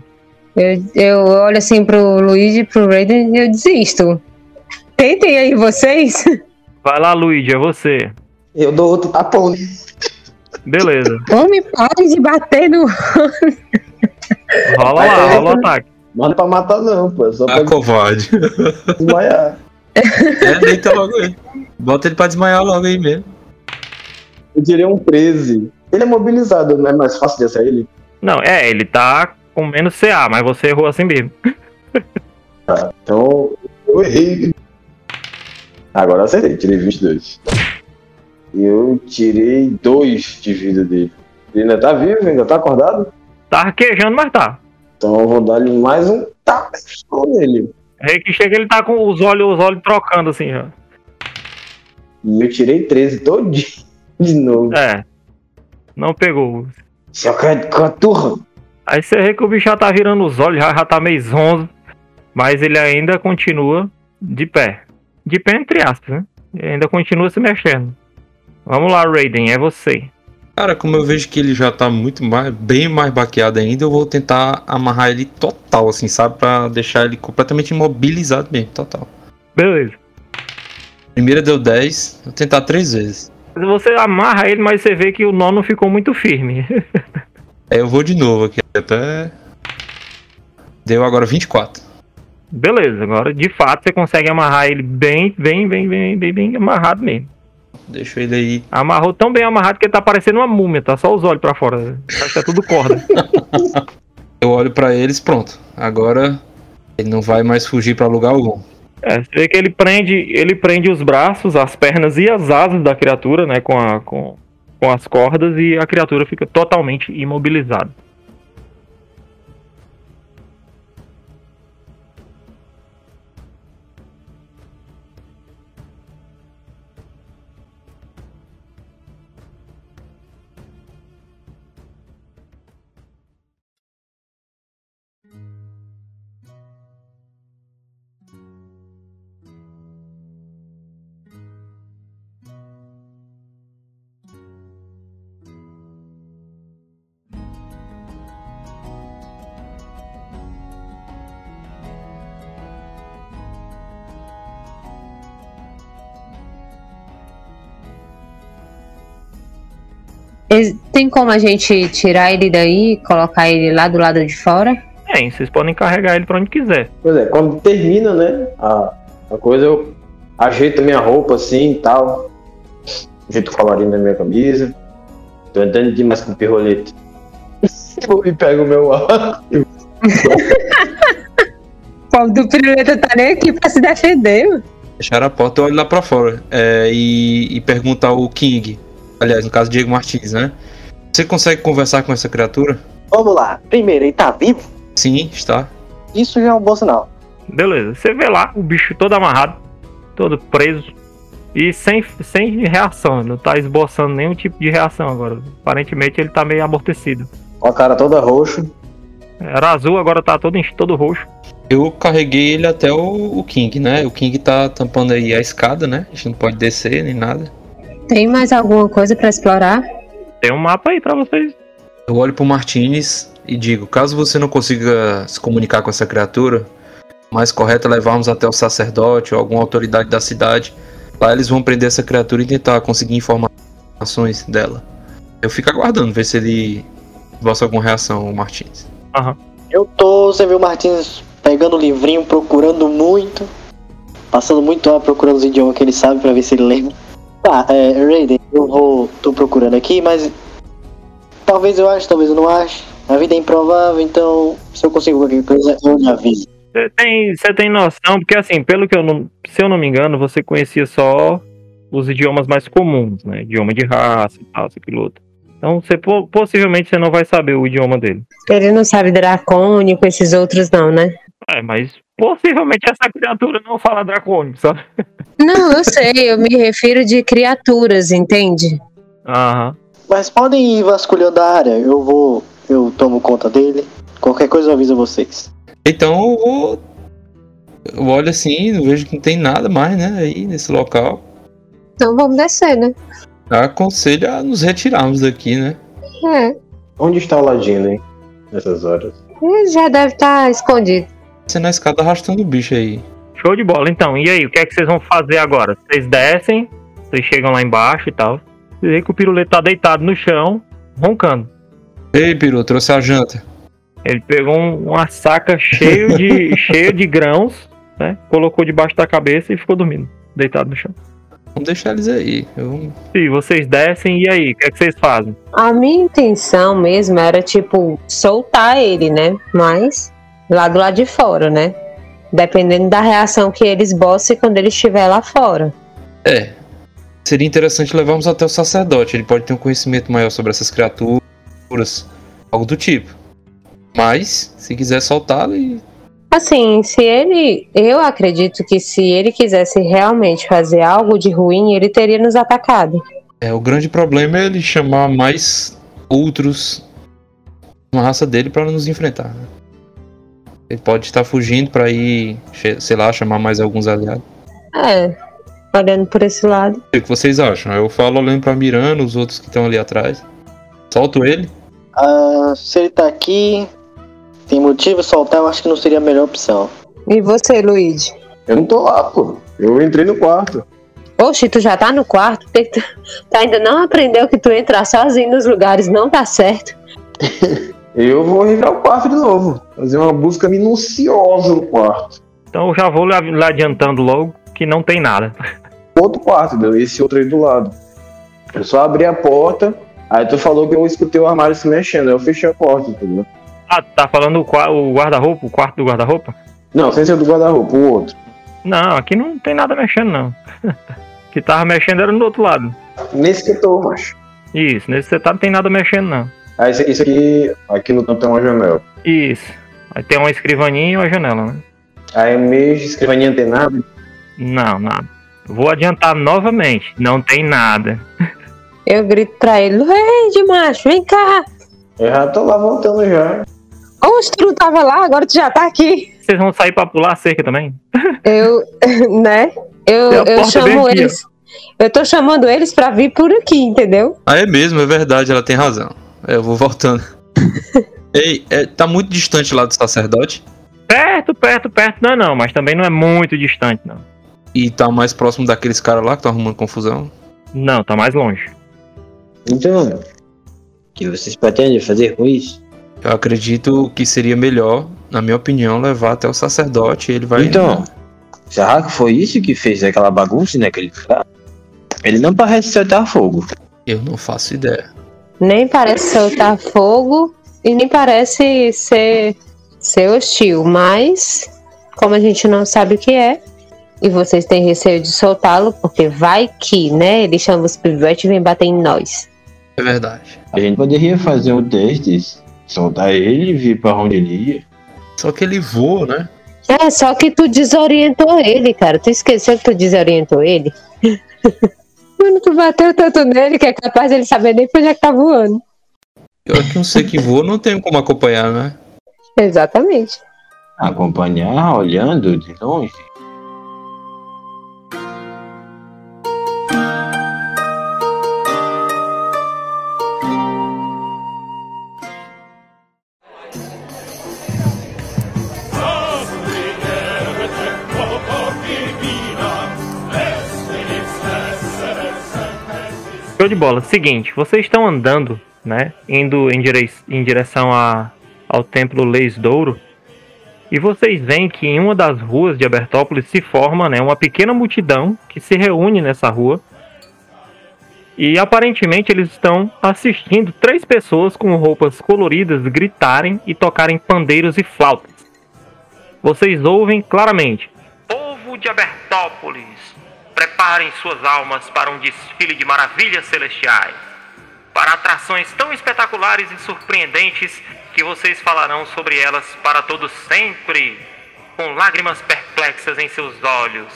Eu, eu olho assim pro Luigi e pro Raiden e eu desisto. Tentem aí vocês. Vai lá, Luigi, é você. Eu dou outro tapão. né? Beleza. Homem, pare de bater no. Rola lá, rola o ataque. Não é pra matar, não, pô. é Só Ah, pra covarde. desmaiar. É, deita logo aí. Bota ele pra desmaiar logo aí mesmo. Eu tirei um 13. Ele é mobilizado, não é mais fácil de acertar ele? Não, é, ele tá com menos CA, mas você errou assim mesmo. Então, eu errei. Agora eu acertei, tirei 22. Eu tirei 2 de vida dele. Ele ainda tá vivo, ainda tá acordado? Tá arquejando, mas tá. Então eu vou dar-lhe mais um tapa nele. Aí que chega ele tá com os olhos, os olhos trocando assim já. E eu tirei 13 todinho de novo. É. Não pegou. Seu caturro. Aí você vê que o bicho já tá virando os olhos, já, já tá meio zonzo. Mas ele ainda continua de pé. De pé entre aspas, né? Ele ainda continua se mexendo. Vamos lá, Raiden, é você. Cara, como eu vejo que ele já tá muito mais, bem mais baqueado ainda, eu vou tentar amarrar ele total, assim, sabe? Pra deixar ele completamente imobilizado mesmo, total. Beleza. Primeira deu 10, vou tentar três vezes. Você amarra ele, mas você vê que o nó não ficou muito firme. Aí eu vou de novo aqui até. Deu agora 24. Beleza, agora de fato você consegue amarrar ele bem, bem, bem, bem, bem, bem amarrado mesmo. Deixa ele aí. Amarrou tão bem amarrado que ele tá parecendo uma múmia, tá só os olhos pra fora. Acho que é tudo corda. Eu olho pra eles, pronto. Agora ele não vai mais fugir pra lugar algum. É, você vê que ele prende, ele prende os braços, as pernas e as asas da criatura, né, com, a, com, com as cordas e a criatura fica totalmente imobilizada. Tem como a gente tirar ele daí e colocar ele lá do lado de fora? É, vocês podem carregar ele pra onde quiser. Pois é, quando termina, né? A, a coisa, eu ajeito a minha roupa assim e tal. Ajeito o colarinho da minha camisa. Tô andando demais com o pirrolete. e pego o meu ar. O povo do piruleta tá nem aqui pra se defender. mano. Fechar a porta, eu olho lá pra fora. É, e, e pergunto ao King. Aliás, no caso, Diego Martins, né? Você consegue conversar com essa criatura? Vamos lá. Primeiro, ele tá vivo? Sim, está. Isso já é um bom sinal. Beleza, você vê lá o bicho todo amarrado, todo preso e sem, sem reação, não tá esboçando nenhum tipo de reação agora. Aparentemente ele tá meio amortecido. Com a cara toda roxa. Era azul, agora tá todo, enche- todo roxo. Eu carreguei ele até o, o King, né? O King tá tampando aí a escada, né? A gente não pode descer nem nada. Tem mais alguma coisa pra explorar? Tem um mapa aí pra vocês. Eu olho pro Martinez e digo: caso você não consiga se comunicar com essa criatura, o mais correto é levarmos até o sacerdote ou alguma autoridade da cidade. Lá eles vão prender essa criatura e tentar conseguir informações dela. Eu fico aguardando, ver se ele bosta alguma reação, o Martins. Eu tô, você viu o Martins pegando o livrinho, procurando muito. Passando muito hora procurando os idiomas que ele sabe pra ver se ele lembra. Tá, é, Raiden, eu vou. tô procurando aqui, mas. Talvez eu ache, talvez eu não ache. A vida é improvável, então se eu consigo qualquer coisa, eu lhe aviso. Você tem, você tem noção, porque assim, pelo que eu não. Se eu não me engano, você conhecia só os idiomas mais comuns, né? Idioma de raça e tal, isso, aquilo outro. Então você po- possivelmente você não vai saber o idioma dele. Ele não sabe dracônico, esses outros não, né? É, mas possivelmente essa criatura não fala dracônico, sabe? Não, eu sei, eu me refiro de criaturas, entende? Aham. Mas podem ir vasculhando a área, eu vou. Eu tomo conta dele. Qualquer coisa eu aviso vocês. Então eu vou. Eu olho assim, não vejo que não tem nada mais, né? Aí nesse local. Então vamos descer, né? Aconselho a nos retirarmos daqui, né? É, Onde está o Ladino, hein? Nessas horas. ele já deve estar escondido. Você na escada arrastando o bicho aí. Show de bola. Então, e aí, o que é que vocês vão fazer agora? Vocês descem, vocês chegam lá embaixo e tal. Você vê que o pirulito tá deitado no chão, roncando. Ei, Piru, trouxe a janta. Ele pegou um- uma saca cheio de, cheio de grãos, né? Colocou debaixo da cabeça e ficou dormindo, deitado no chão. Vamos deixar eles aí. Eu... E vocês descem, e aí, o que é que vocês fazem? A minha intenção mesmo era, tipo, soltar ele, né? Mas lá do lado de fora, né? Dependendo da reação que eles bossem quando ele estiver lá fora. É. Seria interessante levarmos até o sacerdote. Ele pode ter um conhecimento maior sobre essas criaturas. Algo do tipo. Mas, se quiser soltá-lo e. Assim, se ele. Eu acredito que se ele quisesse realmente fazer algo de ruim, ele teria nos atacado. É, o grande problema é ele chamar mais outros uma raça dele para nos enfrentar. né? Ele pode estar fugindo para ir, sei lá, chamar mais alguns aliados. É, olhando por esse lado. O que vocês acham? Eu falo olhando pra Miranda, os outros que estão ali atrás. Solto ele. Ah, se ele tá aqui, tem motivo soltar, eu acho que não seria a melhor opção. E você, Luigi? Eu não tô lá, pô. Eu entrei no quarto. Oxe, tu já tá no quarto, tu, tu ainda não aprendeu que tu entrar sozinho nos lugares não tá certo. Eu vou entrar no quarto de novo. Fazer uma busca minuciosa no quarto. Então eu já vou lá, lá adiantando logo que não tem nada. Outro quarto, entendeu? Esse outro aí do lado. Eu só abri a porta. Aí tu falou que eu escutei o armário se mexendo. Aí eu fechei a porta, entendeu? Ah, tá falando o, o guarda-roupa, o quarto do guarda-roupa? Não, sem ser do guarda-roupa, o outro. Não, aqui não tem nada mexendo, não. O que tava mexendo era no outro lado. Nesse que eu tô, macho. Isso, nesse setup não tem nada mexendo, não. Aí isso aqui, isso aqui, aqui no canto tem uma janela. Isso. Aí tem uma escrivaninha e uma janela, né? Aí mesmo, escrivaninha não tem nada. Não, nada. Vou adiantar novamente. Não tem nada. Eu grito pra ele, Luigi, macho, vem cá. Eu já tô lá voltando já. Oxe, tu não tava lá, agora tu já tá aqui. Vocês vão sair pra pular a cerca também? Eu, né? Eu, eu chamo aqui, eles. Eu tô chamando eles pra vir por aqui, entendeu? Ah, é mesmo, é verdade, ela tem razão. É, eu vou voltando. Ei, é, tá muito distante lá do sacerdote Perto, perto, perto. Não, não, mas também não é muito distante, não. e tá mais próximo daqueles caras lá que estão arrumando confusão. Não, tá mais longe. Então, o que vocês pretendem fazer com isso? Eu acredito que seria melhor, na minha opinião, levar até o sacerdote e ele vai. Então, será que foi isso que fez aquela bagunça naquele lugar? Ele não parece soltar fogo. Eu não faço ideia. Nem parece soltar fogo e nem parece ser, ser hostil, mas como a gente não sabe o que é, e vocês têm receio de soltá-lo, porque vai que, né? Ele chama os pivetes e vem bater em nós. É verdade. A gente poderia fazer um testes, soltar ele e vir pra onde ele ia. Só que ele voa, né? É, só que tu desorientou ele, cara. Tu esqueceu que tu desorientou ele? Mano, tu bateu tanto nele que é capaz dele saber nem pra onde é que tá voando. Eu é que não sei que voa, não tenho como acompanhar, né? Exatamente. Acompanhar, olhando de longe. De bola. Seguinte, vocês estão andando, né? Indo em, em direção a, ao templo Leis Douro. E vocês veem que em uma das ruas de Abertópolis se forma né, uma pequena multidão que se reúne nessa rua. E aparentemente eles estão assistindo três pessoas com roupas coloridas gritarem e tocarem pandeiros e flautas. Vocês ouvem claramente: Povo de Abertópolis, preparem suas almas para um desfile de maravilhas celestiais, para atrações tão espetaculares e surpreendentes que vocês falarão sobre elas para todos sempre, com lágrimas perplexas em seus olhos.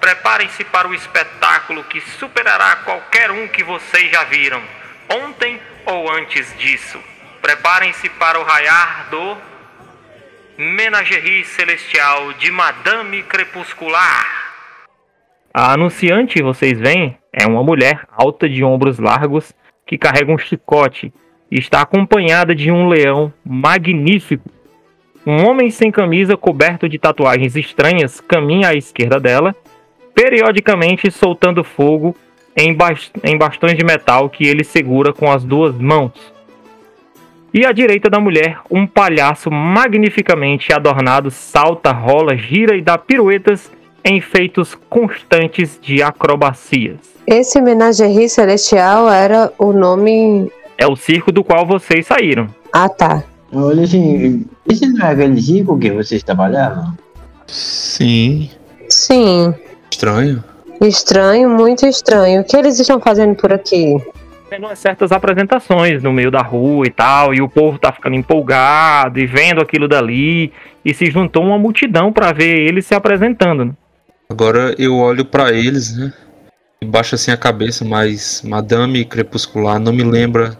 Preparem-se para o espetáculo que superará qualquer um que vocês já viram, ontem ou antes disso. Preparem-se para o raiar do Menagerie Celestial de Madame Crepuscular. A anunciante, vocês veem, é uma mulher alta de ombros largos que carrega um chicote e está acompanhada de um leão magnífico. Um homem sem camisa coberto de tatuagens estranhas caminha à esquerda dela, periodicamente soltando fogo em, bas- em bastões de metal que ele segura com as duas mãos. E à direita da mulher, um palhaço magnificamente adornado salta, rola, gira e dá piruetas em feitos constantes de acrobacias. Esse Menagerie Celestial era o nome. É o circo do qual vocês saíram. Ah, tá. Olha assim, esse não é aquele rico que vocês trabalhavam? Sim. Sim. Estranho. Estranho, muito estranho. O que eles estão fazendo por aqui? Tendo certas apresentações no meio da rua e tal, e o povo tá ficando empolgado e vendo aquilo dali, e se juntou uma multidão para ver eles se apresentando. Agora eu olho pra eles, né? E baixo assim a cabeça, mas Madame Crepuscular não me lembra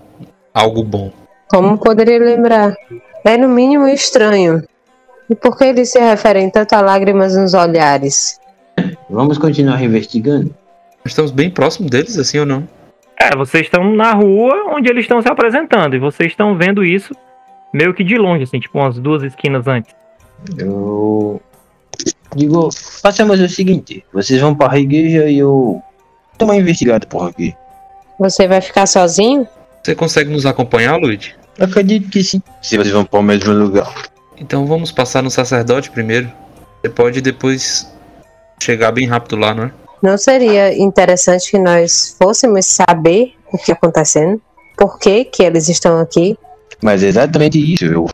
algo bom. Como poderia lembrar? É no mínimo estranho. E por que eles se referem tanto a lágrimas nos olhares? Vamos continuar investigando? Nós estamos bem próximo deles, assim ou não? É, vocês estão na rua onde eles estão se apresentando e vocês estão vendo isso meio que de longe, assim, tipo umas duas esquinas antes. Eu digo, façamos o seguinte, vocês vão para a igreja e eu dou uma investigada por aqui. Você vai ficar sozinho? Você consegue nos acompanhar, Luigi? Acredito que sim. Se vocês vão para o mesmo lugar. Então vamos passar no sacerdote primeiro. Você pode depois chegar bem rápido lá, não é? Não seria interessante que nós fôssemos saber o que está acontecendo? Por que, que eles estão aqui? Mas é exatamente isso. Eu vou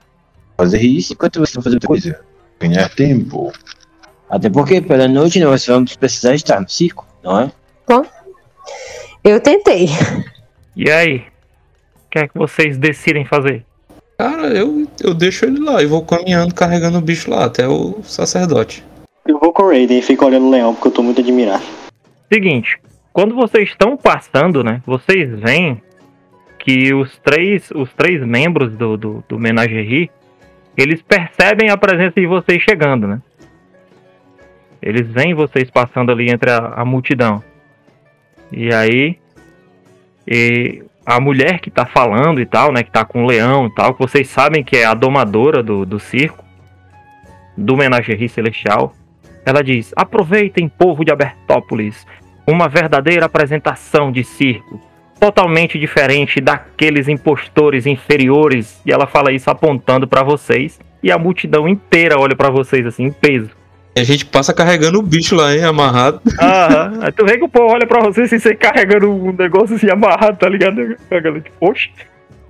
fazer isso enquanto vocês vão fazer outra coisa. Ganhar tempo. Até porque pela noite nós vamos precisar estar no circo, não é? Eu tentei. E aí? O que é que vocês decidem fazer? Cara, eu, eu deixo ele lá e vou caminhando carregando o bicho lá até o sacerdote. Eu vou com o Raiden e fico olhando o leão porque eu tô muito admirado. Seguinte, quando vocês estão passando, né? Vocês veem que os três, os três membros do, do, do Menagerie, eles percebem a presença de vocês chegando, né? Eles veem vocês passando ali entre a, a multidão. E aí, e a mulher que tá falando e tal, né? Que tá com o leão e tal, que vocês sabem que é a domadora do, do circo, do Menagerie Celestial. Ela diz: Aproveitem, povo de Abertópolis, uma verdadeira apresentação de circo, totalmente diferente daqueles impostores inferiores. E ela fala isso apontando pra vocês, e a multidão inteira olha pra vocês assim, em peso. E a gente passa carregando o bicho lá, hein, amarrado. Aham. Aí tu vê que o povo olha pra você assim, você carregando um negócio assim amarrado, tá ligado? A galera, tipo, oxe,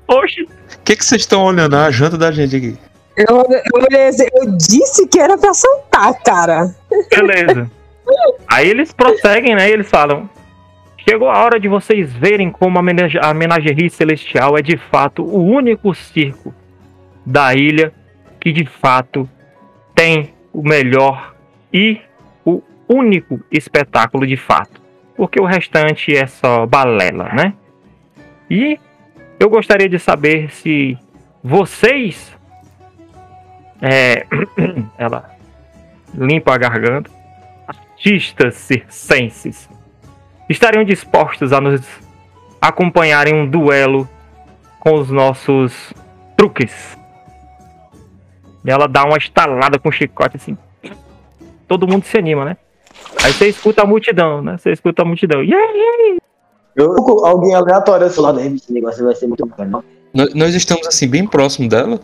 oxe. O que que vocês estão olhando? Ah, A janta da gente aqui. Eu, eu, assim, eu disse que era pra soltar, cara. Beleza. Aí eles prosseguem, né? E eles falam: Chegou a hora de vocês verem como a, menage a Menagerie Celestial é de fato o único circo da ilha que de fato tem o melhor e o único espetáculo de fato. Porque o restante é só balela, né? E eu gostaria de saber se vocês. É, ela limpa a garganta. Artistas circenses estariam dispostos a nos acompanhar em um duelo com os nossos truques. E ela dá uma estalada com o chicote assim. Todo mundo se anima, né? Aí você escuta a multidão, né? Você escuta a multidão. Yeah, yeah. Eu, alguém aleatório assim lá dentro, esse negócio vai ser muito bacana. Nós, nós estamos assim bem próximo dela,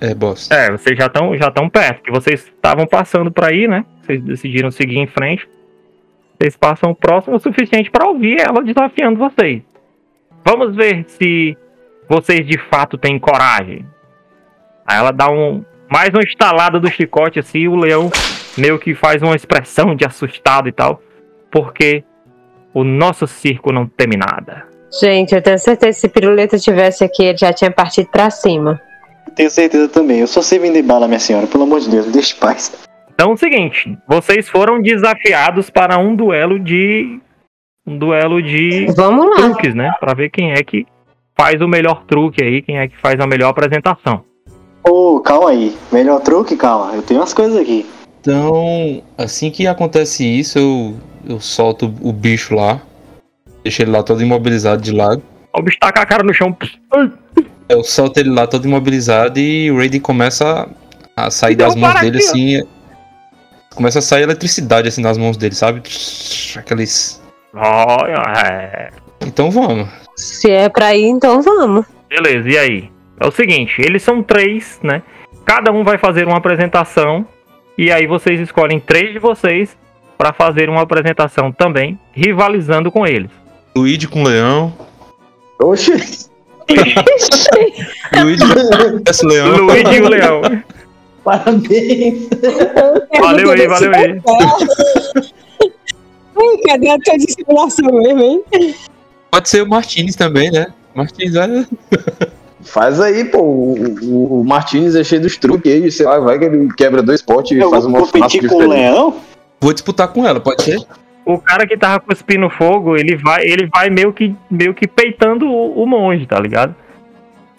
é, boss. É, vocês já estão já tão perto, que vocês estavam passando por aí, né? Vocês decidiram seguir em frente. Vocês passam próximo o suficiente para ouvir ela desafiando vocês. Vamos ver se vocês de fato têm coragem. Aí ela dá um mais uma estalada do chicote assim, e o leão meio que faz uma expressão de assustado e tal, porque o nosso circo não teme nada. Gente, eu tenho certeza que se Piruleta tivesse aqui, ele já tinha partido pra cima. Tenho certeza também. Eu só sei vender bala, minha senhora. Pelo amor de Deus, me deixe paz. Então é o seguinte, vocês foram desafiados para um duelo de um duelo de Vamos lá. truques, né? Pra ver quem é que faz o melhor truque aí, quem é que faz a melhor apresentação. Ô, calma aí. Melhor truque, calma. Eu tenho umas coisas aqui. Então, assim que acontece isso, eu, eu solto o bicho lá. Deixo ele lá todo imobilizado de lado. O bicho taca a cara no chão. Eu solto ele lá todo imobilizado e o Raiden começa a, sair das mãos dele aqui, ó. assim. Começa a sair eletricidade assim nas mãos dele, sabe? Aqueles. É. Então vamos. Se é pra ir, então vamos. Beleza, e aí? É o seguinte, eles são três, né? Cada um vai fazer uma apresentação. E aí vocês escolhem três de vocês para fazer uma apresentação também, rivalizando com eles. Luigi com leão. Oxi, Luigi esse leão. Luigi e o Leão. parabéns. Valeu aí, valeu aí. Ai, cadê a tua dissimulação mesmo, hein? Pode ser o Martinez também, né? Martins, olha. Faz aí, pô. O, o, o Martins é cheio dos truques aí, sei lá, vai que ele quebra dois potes e faz vou uma competir com o leão? Vou disputar com ela, pode ser? O cara que tava cuspindo fogo, ele vai, ele vai meio que, meio que peitando o, o monge, tá ligado?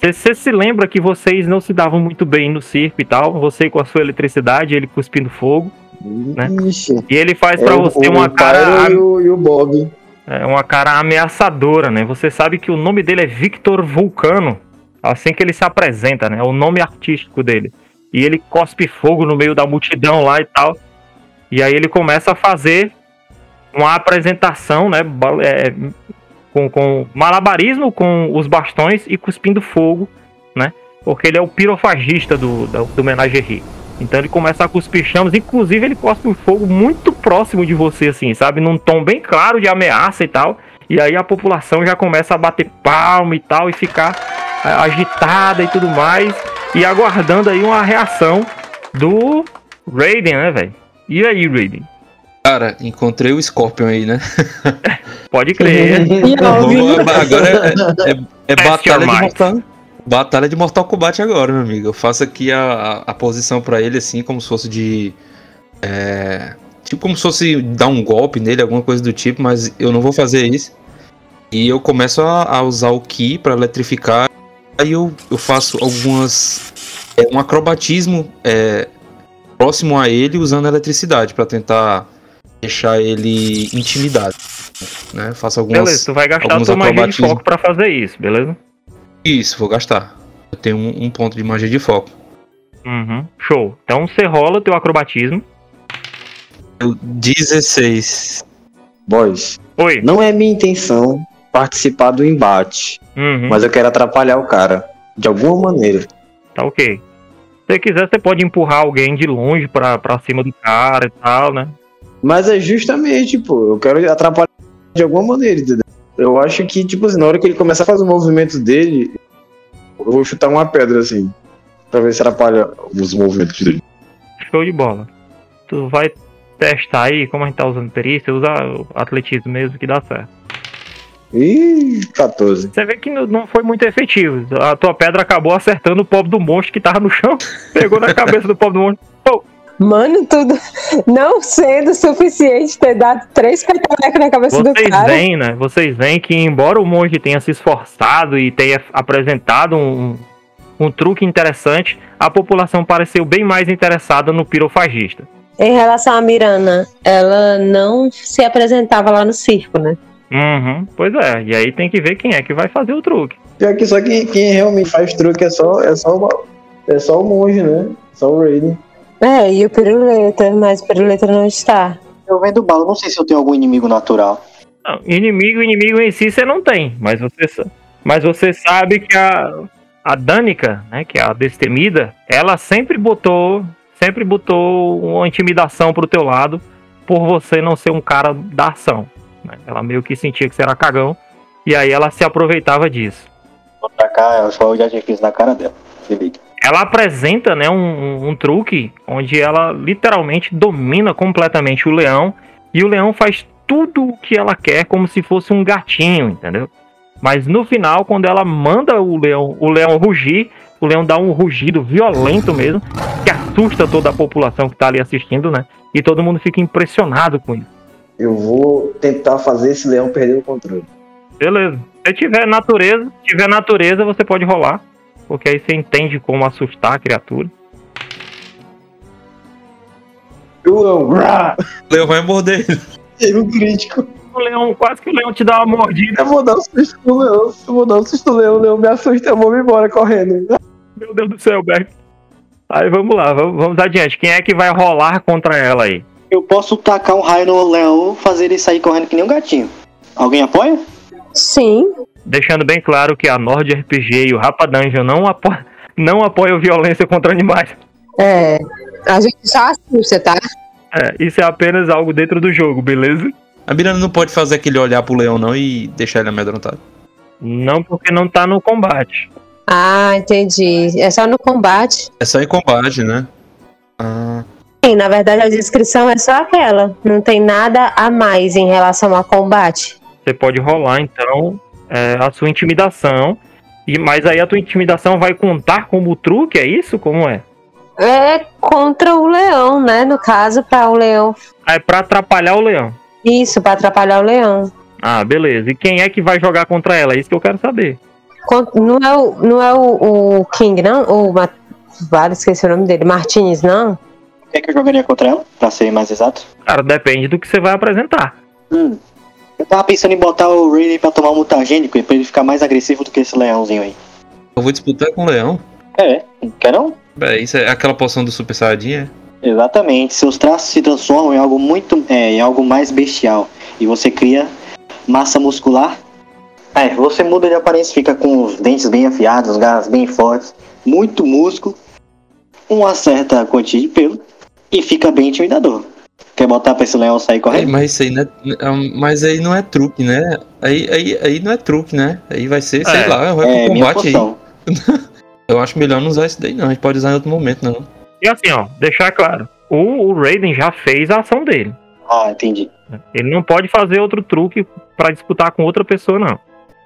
Você, se lembra que vocês não se davam muito bem no circo e tal? Você com a sua eletricidade, ele cuspindo fogo. Né? Ixi. E ele faz pra É, você o, uma o cara, e o, e o Bob. é, uma cara ameaçadora, né? Você sabe que o nome dele é Victor Vulcano. Assim que ele se apresenta, né? É o nome artístico dele. E ele cospe fogo no meio da multidão lá e tal. E aí ele começa a fazer uma apresentação, né? é, com, com malabarismo com os bastões e cuspindo fogo, né? Porque ele é o pirofagista do, do, do Menagerie. Então ele começa a cuspir chamas, inclusive ele cospe um fogo muito próximo de você, assim, sabe? Num tom bem claro de ameaça e tal. E aí a população já começa a bater palma e tal, e ficar agitada e tudo mais. E aguardando aí uma reação do Raiden, né, velho? E aí, Raiden? Cara, encontrei o Scorpion aí, né? Pode crer. Vamos- agora é, é- é batalha de. Mortal, batalha de Mortal Kombat agora, meu amigo. Eu faço aqui a, a, posição pra ele assim, como se fosse de é, tipo como se fosse dar um golpe nele, alguma coisa do tipo, mas eu não vou fazer isso. E eu começo a, a usar o Ki pra eletrificar. Aí eu, eu faço algumas é, um acrobatismo é, próximo a ele usando a eletricidade pra tentar deixar ele intimidado. Né? Faço algumas Beleza, tu vai gastar a alguns tua magia de foco pra fazer isso, beleza? Isso, vou gastar. Eu tenho um, um ponto de magia de foco. Uhum. Show. Então você rola teu acrobatismo. Eu- 16. Boys, Oi. não é minha intenção participar do embate, Uhum. mas eu quero atrapalhar o cara. De alguma maneira. Tá ok. Se você quiser, você pode empurrar alguém de longe pra, pra cima do cara e tal, né? Mas é justamente, pô, eu quero atrapalhar de alguma maneira, entendeu? Eu acho que, tipo assim, na hora que ele começar a fazer o movimento dele, eu vou chutar uma pedra, assim, pra ver se atrapalha os movimentos dele. Show de bola. Tu vai testar aí, como a gente tá usando perícia, usa o atletismo mesmo que dá certo. Ih, 14. Você vê que não- não foi muito efetivo. A tua pedra acabou acertando o pobre do monstro que tava no chão. Pegou na cabeça do pobre do monstro. Mano, tudo não sendo suficiente ter dado três petelecas na cabeça do Vocês cara. veem, né? Vocês veem que embora o monge tenha se esforçado e tenha apresentado um, um truque interessante, a população pareceu bem mais interessada no pirofagista. Em relação à Mirana, ela não se apresentava lá no circo, né? Uhum, pois é, e aí tem que ver quem é que vai fazer o truque. Pior que só quem, quem realmente faz truque é só, é, só o, é só o monge, né? Só o Raiden. É, e o Piruleta, mas o Piruleta não está. Eu vendo bala, não sei se eu tenho algum inimigo natural. Não, inimigo, inimigo em si você não tem, mas você, mas você sabe que a, a Danica, né, que é a destemida, ela sempre botou, sempre botou uma intimidação pro teu lado por você não ser um cara da ação. Né? Ela meio que sentia que você era cagão e aí ela se aproveitava disso. Pra cá, eu só já tinha na cara dela. Se liga. Ela apresenta né, um, um- um truque onde ela literalmente domina completamente o leão e o leão faz tudo o que ela quer como se fosse um gatinho, entendeu? Mas no final, quando ela manda o leão, o leão rugir, o leão dá um rugido violento mesmo, que assusta toda a população que tá ali assistindo, né? E todo mundo fica impressionado com isso. Eu vou tentar fazer esse leão perder o controle. Beleza. Se tiver natureza, se tiver natureza, você pode rolar. Porque aí você entende como assustar a criatura. O leão, O Leão vai morder ele. teve um crítico. O leão, quase que o leão te dá uma mordida. Eu vou dar um susto no leão. Eu vou dar um susto no leão. O leão me assusta. Eu vou me embora correndo. Meu Deus do céu, Beck. Aí vamos lá, vamos, vamos adiante. Quem é que vai rolar contra ela aí? Eu posso tacar um raio no leão, fazer ele sair correndo que nem um gatinho. Alguém apoia? Sim, Deixando bem claro que a Nord RPG e o Rapa Dungeon não, apo não apoiam violência contra animais. é. A gente já assusta, tá? É, isso é apenas algo dentro do jogo, beleza? A Miranda não pode fazer aquele olhar pro leão, não, e deixar ele amedrontado. Não porque não tá no combate. Ah, entendi. É só no combate. É só em combate, né? Ah, Sim, na verdade a descrição é só aquela. Não tem nada a mais em relação ao combate. Você pode rolar, então, é, a sua intimidação. E, mas aí a tua intimidação vai contar como truque, é isso? Como é? É contra o leão, né? No caso, para o leão. Ah, é pra atrapalhar o leão. Isso, para atrapalhar o leão. Ah, beleza. E quem é que vai jogar contra ela? É isso que eu quero saber. Não é o, não é o, o King, não? O Vale, esqueci o nome dele. Martins, não? O que é que eu jogaria contra ela? Pra ser mais exato. Cara, depende do que você vai apresentar. Hum. Eu tava pensando em botar o Raiden pra tomar um mutagênico e pra ele ficar mais agressivo do que esse leãozinho aí. Eu vou disputar com o Leão. É, quer não? É, isso é aquela poção do Super Saiyajin, é? Exatamente. Seus traços se transformam em algo muito. É, em algo mais bestial. E você cria massa muscular. É, você muda de aparência, fica com os dentes bem afiados, os garras bem fortes, muito músculo, uma certa quantia de pelo e fica bem intimidador. Quer botar pra esse leão sair Ei, correndo? mas isso aí não é, é- Mas aí não é truque, né? Aí, aí, aí não é truque, né? Aí vai ser, sei É. lá, vai É, pro combate aí. Eu acho melhor não usar isso daí, não. A gente pode usar em outro momento, não. E assim, ó, deixar claro. O, o Raiden já fez a ação dele. Ah, entendi. Ele não pode fazer outro truque pra disputar com outra pessoa, não.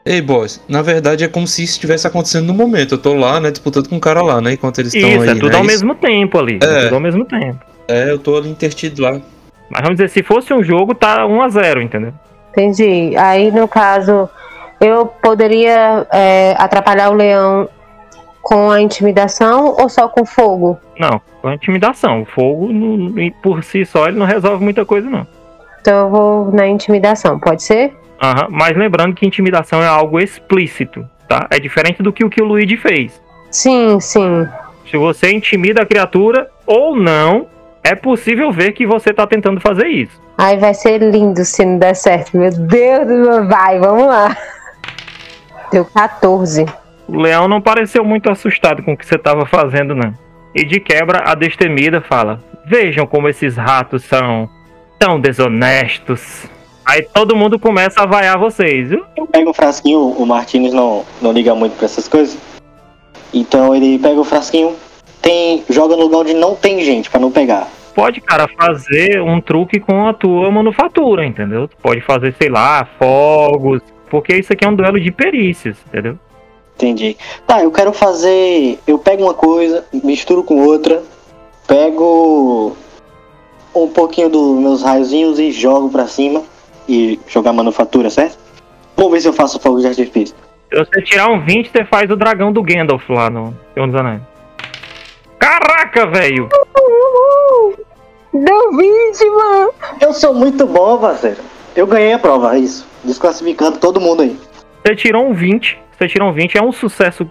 Ei, boss, na verdade é como se isso estivesse acontecendo no momento. Eu tô lá, né, disputando com o cara lá, né? Enquanto eles estão Isso, aí. é tudo né? ao Isso- mesmo tempo ali. É. É. tudo ao mesmo tempo. É, eu tô ali intertido lá. Mas vamos dizer, se fosse um jogo, tá 1 a 0 entendeu? Entendi. Aí, no caso, eu poderia é, atrapalhar o leão com a intimidação ou só com fogo? Não, com intimidação. O fogo, não- por si só, ele não resolve muita coisa, não. Então eu vou na intimidação, pode ser? Aham, Mas lembrando que intimidação é algo explícito, tá? É diferente do que o que o Luigi fez. Sim, sim. Se você intimida a criatura ou não, é possível ver que você tá tentando fazer isso. Aí vai ser lindo se não der certo. Meu Deus do céu. Vai, vamos lá. Deu 14. O leão não pareceu muito assustado com o que você estava fazendo, não. E de quebra, a destemida fala: Vejam como esses ratos são tão desonestos. Aí todo mundo começa a vaiar vocês. viu? Eu pego o frasquinho, o Martins não, não liga muito pra essas coisas. Então ele pega o frasquinho, tem, joga no lugar onde não tem gente, pra não pegar. Pode, cara, fazer um truque com a tua manufatura, entendeu? Pode fazer, sei lá, fogos. Porque isso aqui é um duelo de perícias, entendeu? Entendi. Tá, eu quero fazer. Eu pego uma coisa, misturo com outra, pego um pouquinho dos meus raiozinhos e jogo pra cima. E jogar manufatura, certo? Vamos ver se eu faço fogo de artifício. Se você tirar um 20, você faz o dragão do Gandalf lá no Senhor dos Anéis. Caraca, velho! Deu 20, mano. Eu sou muito bom, parceiro. Eu ganhei a prova, é isso. Desclassificando todo mundo aí. Você tirou um 20. Você tirou um 20, é um sucesso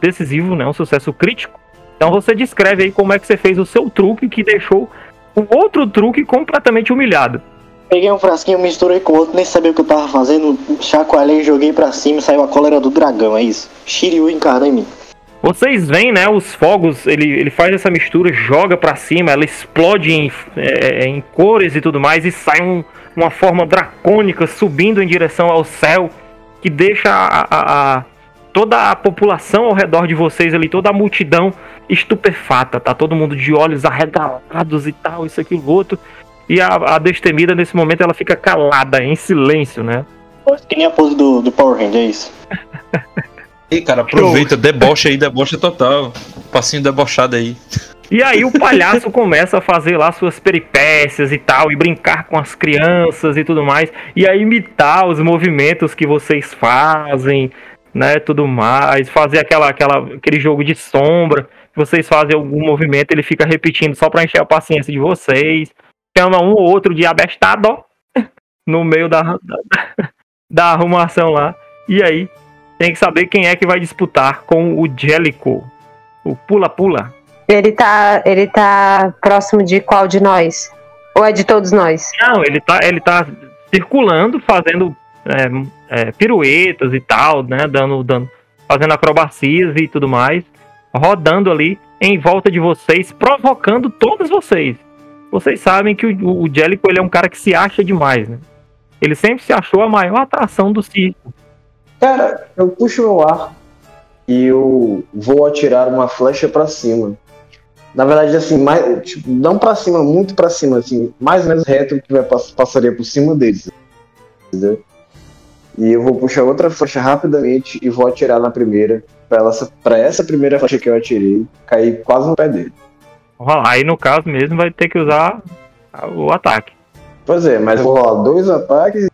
decisivo, né? Um sucesso crítico. Então você descreve aí como é que você fez o seu truque que deixou o outro truque completamente humilhado. Peguei um frasquinho, misturei com outro, nem sabia o que eu tava fazendo, chacoalhei, joguei pra cima e saiu a cólera do dragão, é isso. Shiryu encarna em mim. Vocês veem, né? Os fogos, ele, ele faz essa mistura, joga pra cima, ela explode em, é, em cores e tudo mais, e sai um- uma forma dracônica subindo em direção ao céu, que deixa a, a- a- toda a população ao redor de vocês ali, toda a multidão estupefata, tá todo mundo de olhos arregalados e tal, isso, aquilo, outro. E a, a destemida, nesse momento, ela fica calada, em silêncio, né? Que nem a pose do, do Power Hand, é isso. Ei, cara, aproveita, debocha aí, debocha total. Passinho debochado aí. E aí o palhaço começa a fazer lá suas peripécias e tal, e brincar com as crianças e tudo mais, e a imitar os movimentos que vocês fazem, né, tudo mais, fazer aquela, aquela, aquele jogo de sombra, que vocês fazem algum movimento, ele fica repetindo só pra encher a paciência de vocês, chama um ou outro de abestado no meio da, da, da arrumação lá, e aí tem que saber quem é que vai disputar com o Jellico, o pula-pula. Ele tá, ele tá próximo de qual de nós? Ou é de todos nós? Não, ele tá, ele tá circulando, fazendo é, é, piruetas e tal, né? Dando, dando, fazendo acrobacias e tudo mais, rodando ali em volta de vocês, provocando todos vocês. Vocês sabem que o, o Jellico ele é um cara que se acha demais, né? Ele sempre se achou a maior atração do circo. Cara, eu puxo meu arco e eu vou atirar uma flecha pra cima. Na verdade, assim, mais, tipo, não pra cima, muito pra cima, assim, mais ou menos reto que vai, pass- passaria por cima deles. Entendeu? E eu vou puxar outra flecha rapidamente e vou atirar na primeira. Pra essa primeira flecha que eu atirei, cair quase no pé dele. Aí no caso mesmo vai ter que usar o ataque. Pois é, mas eu vou rolar dois ataques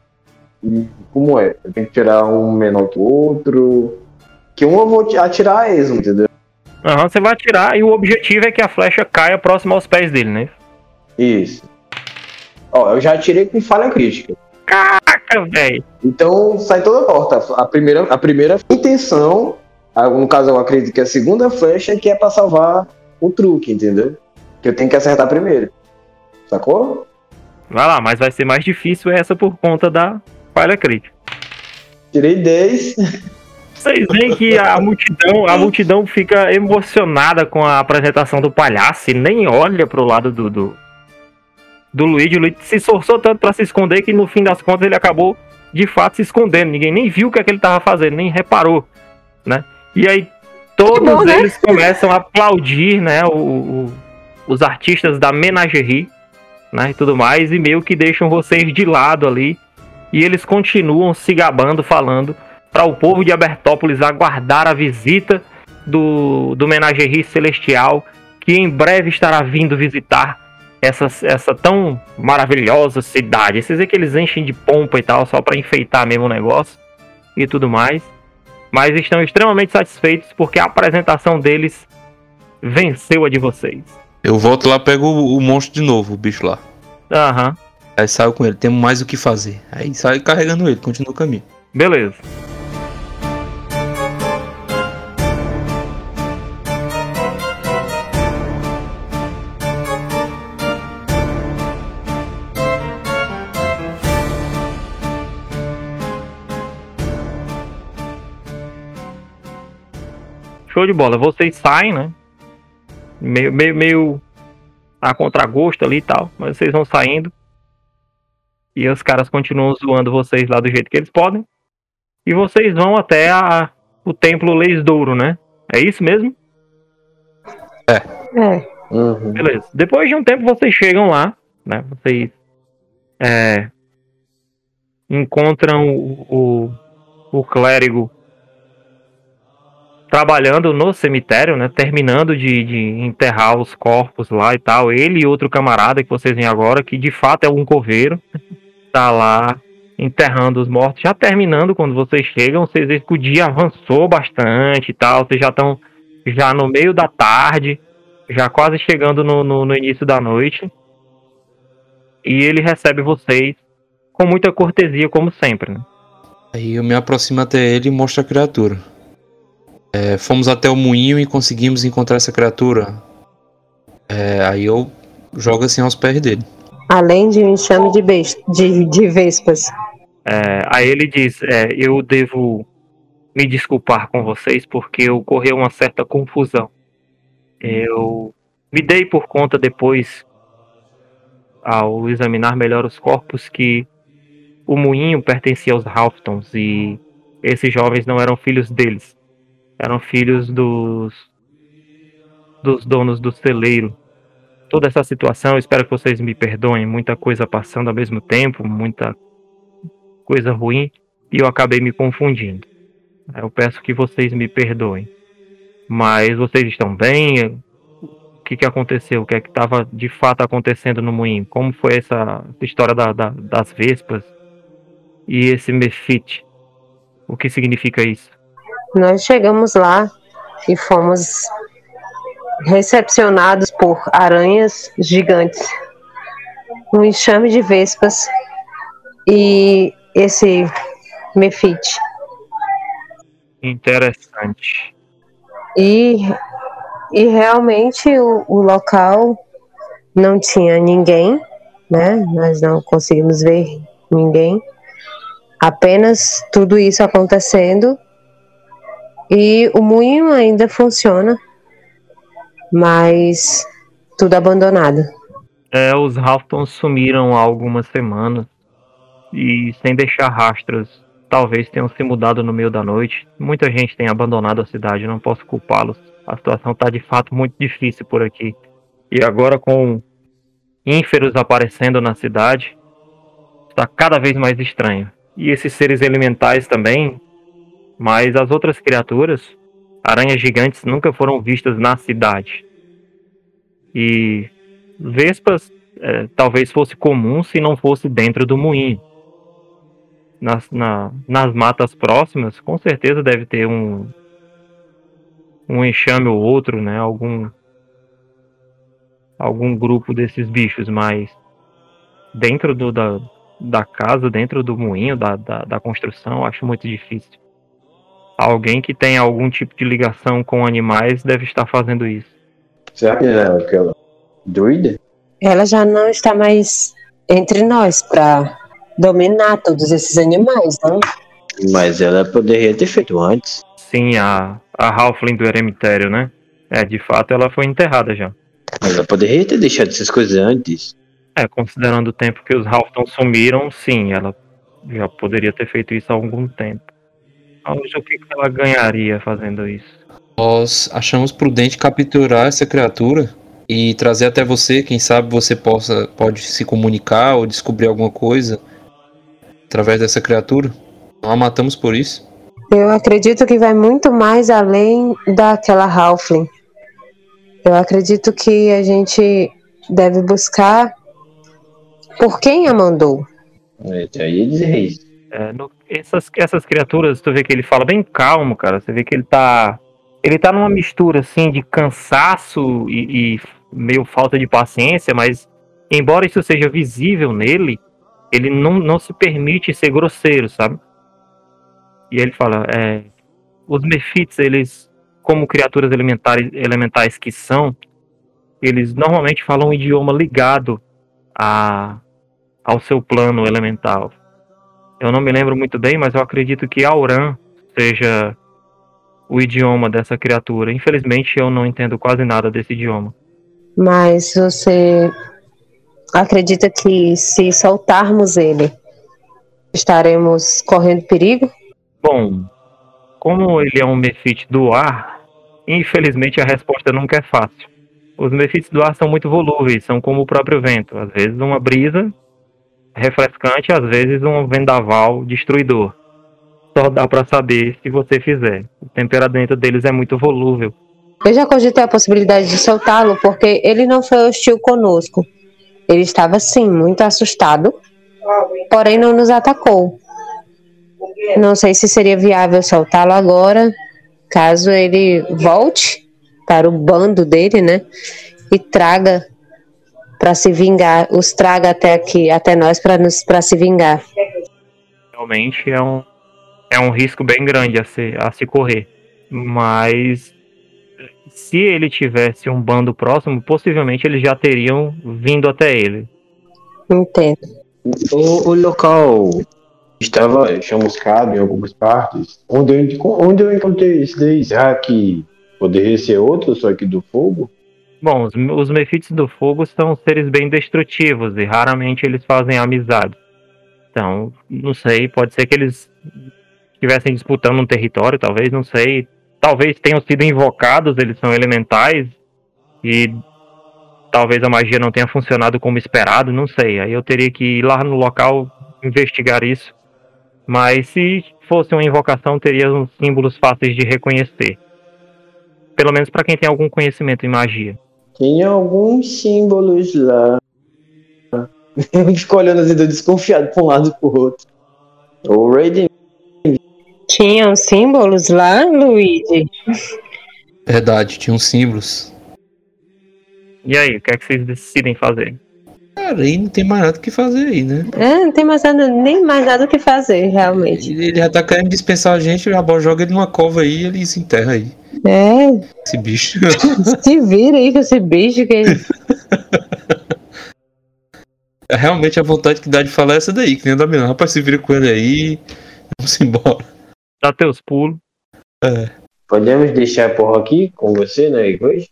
e como é? Eu tenho que tirar um menor que o outro. que um eu vou atirar a esmo, entendeu? Aham, você vai atirar e o objetivo é que a flecha caia próximo aos pés dele, né? Isso. Ó, eu já atirei com falha crítica. Caraca, velho. Então sai toda torta. A primeira, a primeira intenção, no caso eu acredito que a segunda flecha é que é pra salvar o truque, entendeu? Que eu tenho que acertar primeiro. Sacou? Vai lá, mas vai ser mais difícil essa por conta da falha crítica. Tirei 10. Vocês veem que a multidão, a multidão fica emocionada com a apresentação do palhaço e nem olha pro lado do, do, do Luigi. O Luigi se esforçou tanto para se esconder que no fim das contas ele acabou de fato se escondendo. Ninguém nem viu o que, é que ele tava fazendo, nem reparou, né? E aí todos bom, né? eles começam a aplaudir, né? O, o- os artistas da menagerie, né? E tudo mais, e meio que deixam vocês de lado ali. E eles continuam se gabando, falando para o povo de Abertópolis aguardar a visita do, do Menagerie Celestial, que em breve estará vindo visitar essa, essa tão maravilhosa cidade. Vocês veem que eles enchem de pompa e tal, só para enfeitar mesmo o negócio e tudo mais. Mas estão extremamente satisfeitos porque a apresentação deles venceu a de vocês. Eu volto lá, pego o, o monstro de novo, o bicho lá. Aham, Aí saio com ele, temos mais o que fazer. Aí saio carregando ele, continua o caminho. beleza. Show de bola. Vocês saem, né? Meio, meio, meio a contragosto ali e tal, mas vocês vão saindo. E os caras continuam zoando vocês lá do jeito que eles podem. E vocês vão até a, o templo Leisdouro, né? É isso mesmo? É. Uhum. Beleza. Depois de um tempo vocês chegam lá, né? Vocês é, encontram o, o, o clérigo trabalhando no cemitério, né? Terminando de, de enterrar os corpos lá e tal. Ele e outro camarada que vocês veem agora, que de fato é um coveiro, tá lá enterrando os mortos. Já terminando quando vocês chegam, vocês veem que o dia avançou bastante e tal. Vocês já estão já no meio da tarde já quase chegando no, no, no início da noite. E ele recebe vocês com muita cortesia, como sempre. Né? Aí eu me aproximo até ele e mostro a criatura. É, fomos até o moinho e conseguimos encontrar essa criatura. É, aí eu jogo assim aos pés dele. Além de um enxame de, de, de vespas. É, aí ele diz: é, Eu devo me desculpar com vocês porque ocorreu uma certa confusão. Eu me dei por conta depois, ao examinar melhor os corpos, que o moinho pertencia aos Halftons e esses jovens não eram filhos deles. Eram filhos dos dos donos do celeiro. Toda essa situação, espero que vocês me perdoem, muita coisa passando ao mesmo tempo, muita coisa ruim, e eu acabei me confundindo. Eu peço que vocês me perdoem. Mas vocês estão bem? O que, que aconteceu? O que é que estava de fato acontecendo no moinho? Como foi essa história da- da- das vespas? E esse Mefit? O que significa isso? Nós chegamos lá e fomos recepcionados por aranhas gigantes, um enxame de vespas e esse mefite. Interessante. E, e realmente o, o local não tinha ninguém, né? Nós não conseguimos ver ninguém. Apenas tudo isso acontecendo. E o moinho ainda funciona, mas tudo abandonado. É, os Halftons sumiram há algumas semanas e sem deixar rastros. Talvez tenham se mudado no meio da noite. Muita gente tem abandonado a cidade, não posso culpá-los. A situação está de fato muito difícil por aqui. E agora com ínferos aparecendo na cidade, está cada vez mais estranho. E esses seres elementais também, mas as outras criaturas, aranhas gigantes, nunca foram vistas na cidade. E vespas eh, talvez fosse comum se não fosse dentro do moinho. Nas, na- nas matas próximas, com certeza deve ter um, um enxame ou outro, né? Algum algum grupo desses bichos, mas dentro do, da, da casa, dentro do moinho, da, da, da construção, acho muito difícil. Alguém que tem algum tipo de ligação com animais deve estar fazendo isso. Será que ela é aquela druida? Ela já não está mais entre nós para dominar todos esses animais, não? Mas ela poderia ter feito antes. Sim, a, a Halfling do Eremitério, né? É, de fato ela foi enterrada já. Mas ela poderia ter deixado essas coisas antes. É, considerando o tempo que os Halfton sumiram, sim, ela já poderia ter feito isso há algum tempo. Mas o que ela ganharia fazendo isso? Nós achamos prudente capturar essa criatura e trazer até você. Quem sabe você possa pode se comunicar ou descobrir alguma coisa através dessa criatura. Não a matamos por isso. Eu acredito que vai muito mais além daquela Halfling. Eu acredito que a gente deve buscar por quem a mandou. É, aí ia dizer isso. É, no- essas, essas criaturas, tu vê que ele fala bem calmo, cara. Você vê que ele tá. Ele tá numa mistura assim de cansaço e, e meio falta de paciência, mas embora isso seja visível nele, ele não, não se permite ser grosseiro, sabe? E ele fala, é, os Mephits, eles, como criaturas elementares, elementais que são, eles normalmente falam um idioma ligado a, ao seu plano elemental. Eu não me lembro muito bem, mas eu acredito que Auran seja o idioma dessa criatura. Infelizmente, eu não entendo quase nada desse idioma. Mas você acredita que se soltarmos ele, estaremos correndo perigo? Bom, como ele é um Mephit do ar, infelizmente a resposta nunca é fácil. Os Mephits do ar são muito volúveis, são como o próprio vento. Às vezes uma brisa refrescante, às vezes um vendaval destruidor. Só dá pra saber se você fizer. O temperamento deles é muito volúvel. Eu já cogitei a possibilidade de soltá-lo porque ele não foi hostil conosco. Ele estava sim muito assustado, porém não nos atacou. Não sei se seria viável soltá-lo agora, caso ele volte para o bando dele, né? E traga para se vingar, os traga até aqui, até nós para nos para se vingar. realmente é um, é um risco bem grande a se, a se correr. Mas se ele tivesse um bando próximo, possivelmente eles já teriam vindo até ele. Entendo. O, o local estava chamuscado em algumas partes. Onde eu, onde eu encontrei esse daí? Será que poderia ser outro, só que do fogo? Bom, os, os Mephits do Fogo são seres bem destrutivos e raramente eles fazem amizade. Então, não sei, pode ser que eles estivessem disputando um território, talvez, não sei. Talvez tenham sido invocados, eles são elementais e talvez a magia não tenha funcionado como esperado, não sei. Aí eu teria que ir lá no local investigar isso. Mas se fosse uma invocação, teria uns símbolos fáceis de reconhecer. Pelo menos para quem tem algum conhecimento em magia. Tinha alguns símbolos lá. Eu fico olhando assim, desconfiado pra um lado e pro outro. O Raiden Tinham símbolos lá, Luigi? Verdade, tinha uns símbolos. E aí, o que é que vocês decidem fazer? Cara, aí não tem mais nada o que fazer aí, né? É, não tem mais nada, nem mais nada o que fazer, realmente. Ele ele já tá querendo dispensar a gente, a bola joga ele numa cova aí e ele se enterra aí. É, Esse bicho. se vira aí com esse bicho que É realmente a vontade que dá de falar é essa daí, que nem da menina. Rapaz, se vira com ele aí. Vamos embora. Dá teus pulos. Podemos deixar por aqui com você, né, hoje?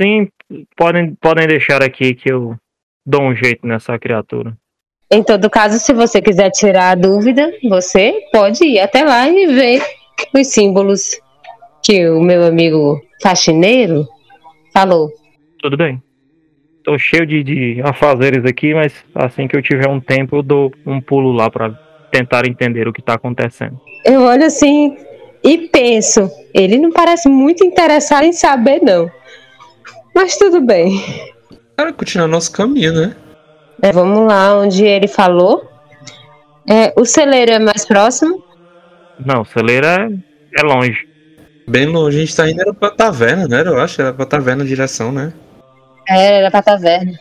Sim, podem, podem deixar aqui que eu dou um jeito nessa criatura. Em todo caso, se você quiser tirar a dúvida, você pode ir até lá e ver os símbolos que o meu amigo faxineiro falou. Tudo bem. Tô cheio de, de afazeres aqui, mas assim que eu tiver um tempo, eu dou um pulo lá pra tentar entender o que tá acontecendo. Eu olho assim e penso, ele não parece muito interessado em saber, não. Mas tudo bem. Cara, continuar nosso caminho, né? É, vamos lá onde ele falou. É, o celeiro é mais próximo. Não, celeira é, é longe. Bem longe, a gente tá indo era pra taverna, né? Eu acho, era pra taverna a direção, né? É, era pra taverna.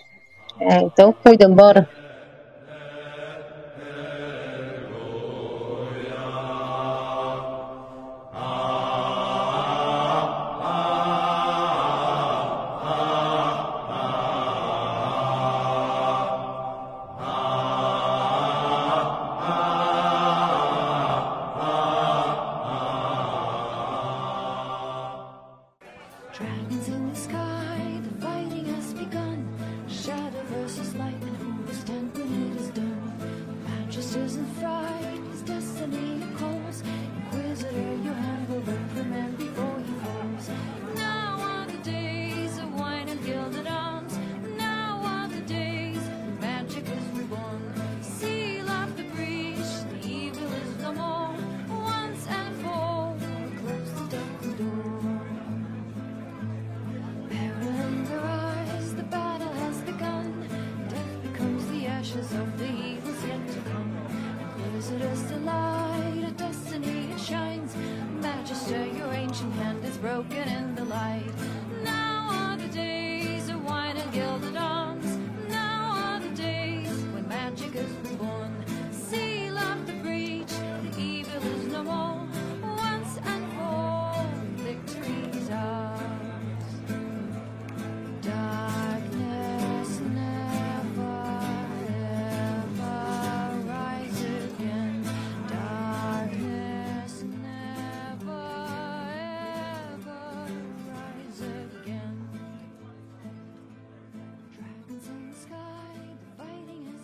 É, então cuida, bora.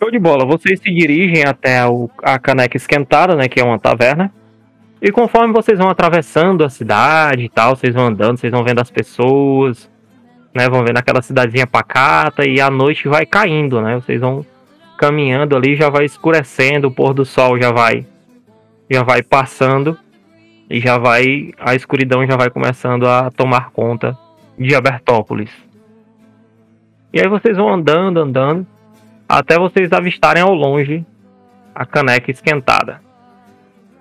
Show de bola. Vocês se dirigem até o- a caneca esquentada, né? Que é uma taverna. E conforme vocês vão atravessando a cidade e tal, vocês vão andando, vocês vão vendo as pessoas, né? Vão vendo aquela cidadezinha pacata e a noite vai caindo, né? Vocês vão caminhando ali, já vai escurecendo, o pôr do sol já vai já vai passando e já vai a escuridão já vai começando a tomar conta de Abertópolis. E aí vocês vão andando, andando até vocês avistarem ao longe a caneca esquentada.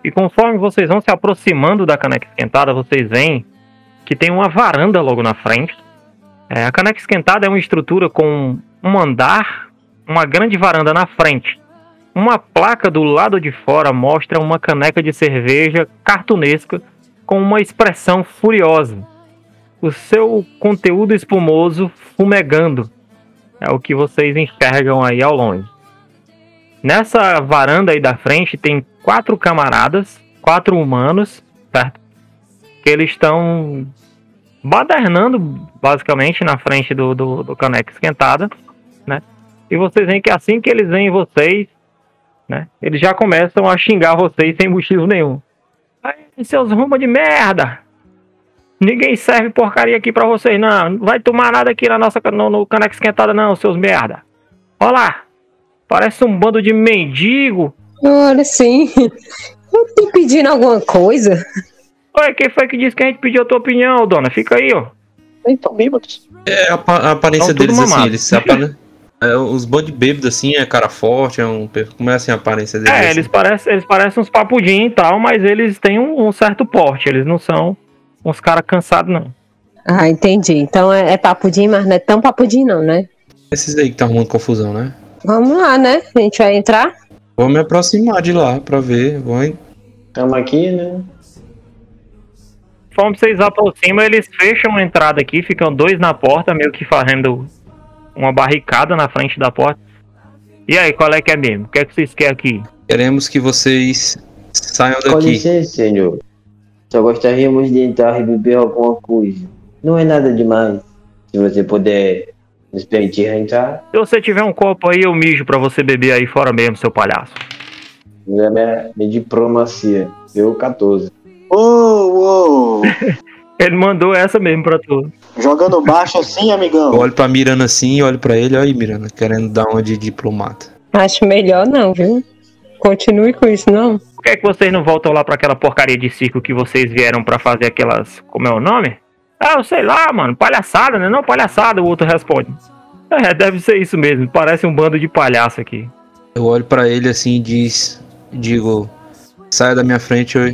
E conforme vocês vão se aproximando da caneca esquentada, vocês veem que tem uma varanda logo na frente. É, a caneca esquentada é uma estrutura com um andar, uma grande varanda na frente. Uma placa do lado de fora mostra uma caneca de cerveja cartunesca com uma expressão furiosa. O seu conteúdo espumoso fumegando. É o que vocês enxergam aí ao longe. Nessa varanda aí da frente tem quatro camaradas, quatro humanos, certo? Que eles estão badernando basicamente na frente do, do, do caneca esquentada, né? E vocês veem que assim que eles veem vocês, né? Eles já começam a xingar vocês sem motivo nenhum. Aí, seus rumos de merda! Ninguém serve porcaria aqui pra vocês, não. Não vai tomar nada aqui na nossa no, no caneca esquentada, não, seus merda. Olha lá. Parece um bando de mendigo. Olha, sim. Eu tô pedindo alguma coisa. Oi, quem foi que disse que a gente pediu a tua opinião, dona? Fica aí, ó. Então, bêbados. É a, a aparência Tão deles, assim, eles apare... é, os bons de bêbado, assim, é cara forte, é um... Como é assim a aparência deles? É, assim? eles parecem, eles parecem uns papudinhos e tal, mas eles têm um, um certo porte. Eles não são uns caras cansados, não. Ah, entendi. Então é, é papudinho, mas não é tão papudinho, não, né? Esses aí que tá arrumando confusão, né? Vamos lá, né? A gente vai entrar. Vou me aproximar de lá pra ver. Vou... en- Estamos aqui, né? Conforme vocês aproximam, eles fecham a entrada aqui, ficam dois na porta, meio que fazendo uma barricada na frente da porta. E aí, qual é que é mesmo? O que é que vocês querem aqui? Queremos que vocês saiam Com daqui. licença, senhor. Só gostaríamos de entrar e beber alguma coisa. Não é nada demais. Se você puder nos permitir entrar, Se você tiver um copo aí, eu mijo pra você beber aí fora mesmo, seu palhaço. é minha, minha diplomacia. Eu 14. Uou, uou. Ele mandou essa mesmo pra tu. Jogando baixo assim, Eu amigão. olho pra Miranda assim, olho pra ele, olha aí, Miranda, querendo dar uma de diplomata. Acho melhor não, viu? Continue com isso, não. Por que, é que vocês não voltam lá pra aquela porcaria de circo que vocês vieram pra fazer aquelas. Como é o nome? Ah, eu sei lá, mano. Palhaçada, né? Não, palhaçada, o outro responde. É, deve ser isso mesmo. Parece um bando de palhaço aqui. Eu olho pra ele assim e diz, digo, saia da minha frente ou,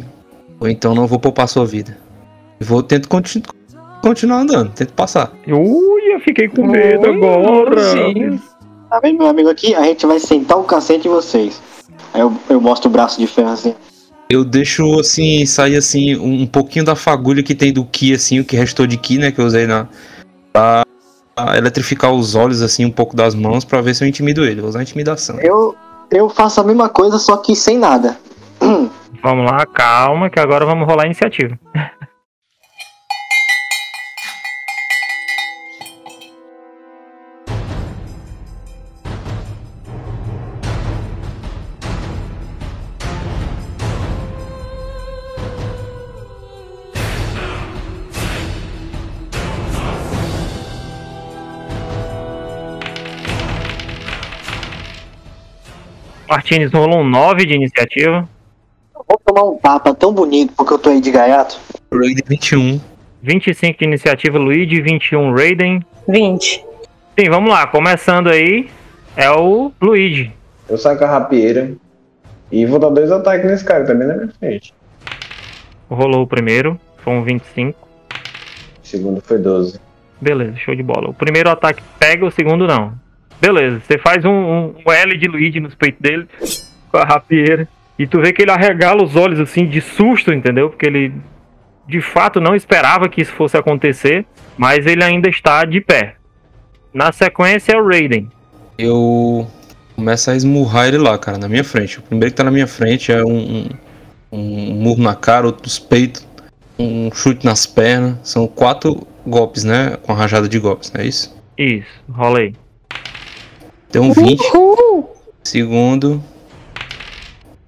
ou então não vou poupar sua vida. Vou tento continu- continuar andando, tento passar. Ui, eu fiquei com medo agora. sim. Tá vendo, meu amigo aqui? A gente vai sentar o cacete em vocês. Aí eu, eu mostro o braço de ferro assim. Eu deixo assim, sair assim, um, um pouquinho da fagulha que tem do Ki, assim, o que restou de Ki, né, que eu usei na. pra eletrificar os olhos, assim, um pouco das mãos, pra ver se eu intimido ele. Vou usar intimidação. Eu, eu faço a mesma coisa, só que sem nada. Vamos lá, calma, que agora vamos rolar a iniciativa. Martins rolou um 9 de iniciativa. Eu vou tomar um tapa tão bonito porque eu tô aí de gaiato. Raid 21. 25 de iniciativa, Luigi. 21, Raiden. 20. Sim, vamos lá. Começando aí, é o Luigi. Eu saco a rapieira e vou dar dois ataques nesse cara também na minha frente. Rolou o primeiro, foi um 25. O segundo foi 12. Beleza, show de bola. O primeiro ataque pega, o segundo não. Beleza, você faz um, um- um L de Luigi nos peitos dele, com a rapieira. E tu vê que ele arregala os olhos assim, de susto, entendeu? Porque ele de fato não esperava que isso fosse acontecer, mas ele ainda está de pé. Na sequência é o Raiden. Eu começo a esmurrar ele lá, cara, na minha frente. O primeiro que tá na minha frente é um, um, um murro na cara, outro nos peitos, um chute nas pernas. São quatro golpes, né? Com a rajada de golpes, não é isso? Isso, rola aí. Deu um 20. Uhul! Segundo.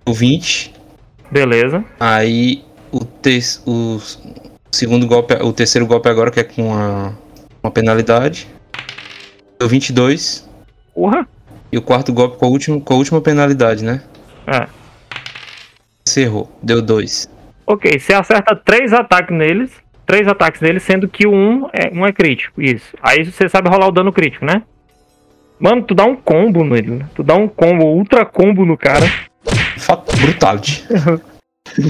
O 20. Beleza. Aí o, te o segundo golpe, o terceiro golpe agora que é com a, uma penalidade. Deu 22. Porra! E o quarto golpe com a última, com a última penalidade, né? É. Encerrou. Deu 2. Ok, você acerta três ataques neles. Três ataques neles, sendo que o um é, um é crítico. Isso. Aí você sabe rolar o dano crítico, né? Mano, tu dá um combo nele. né? Tu dá um combo, ultra combo no cara. Fato brutality.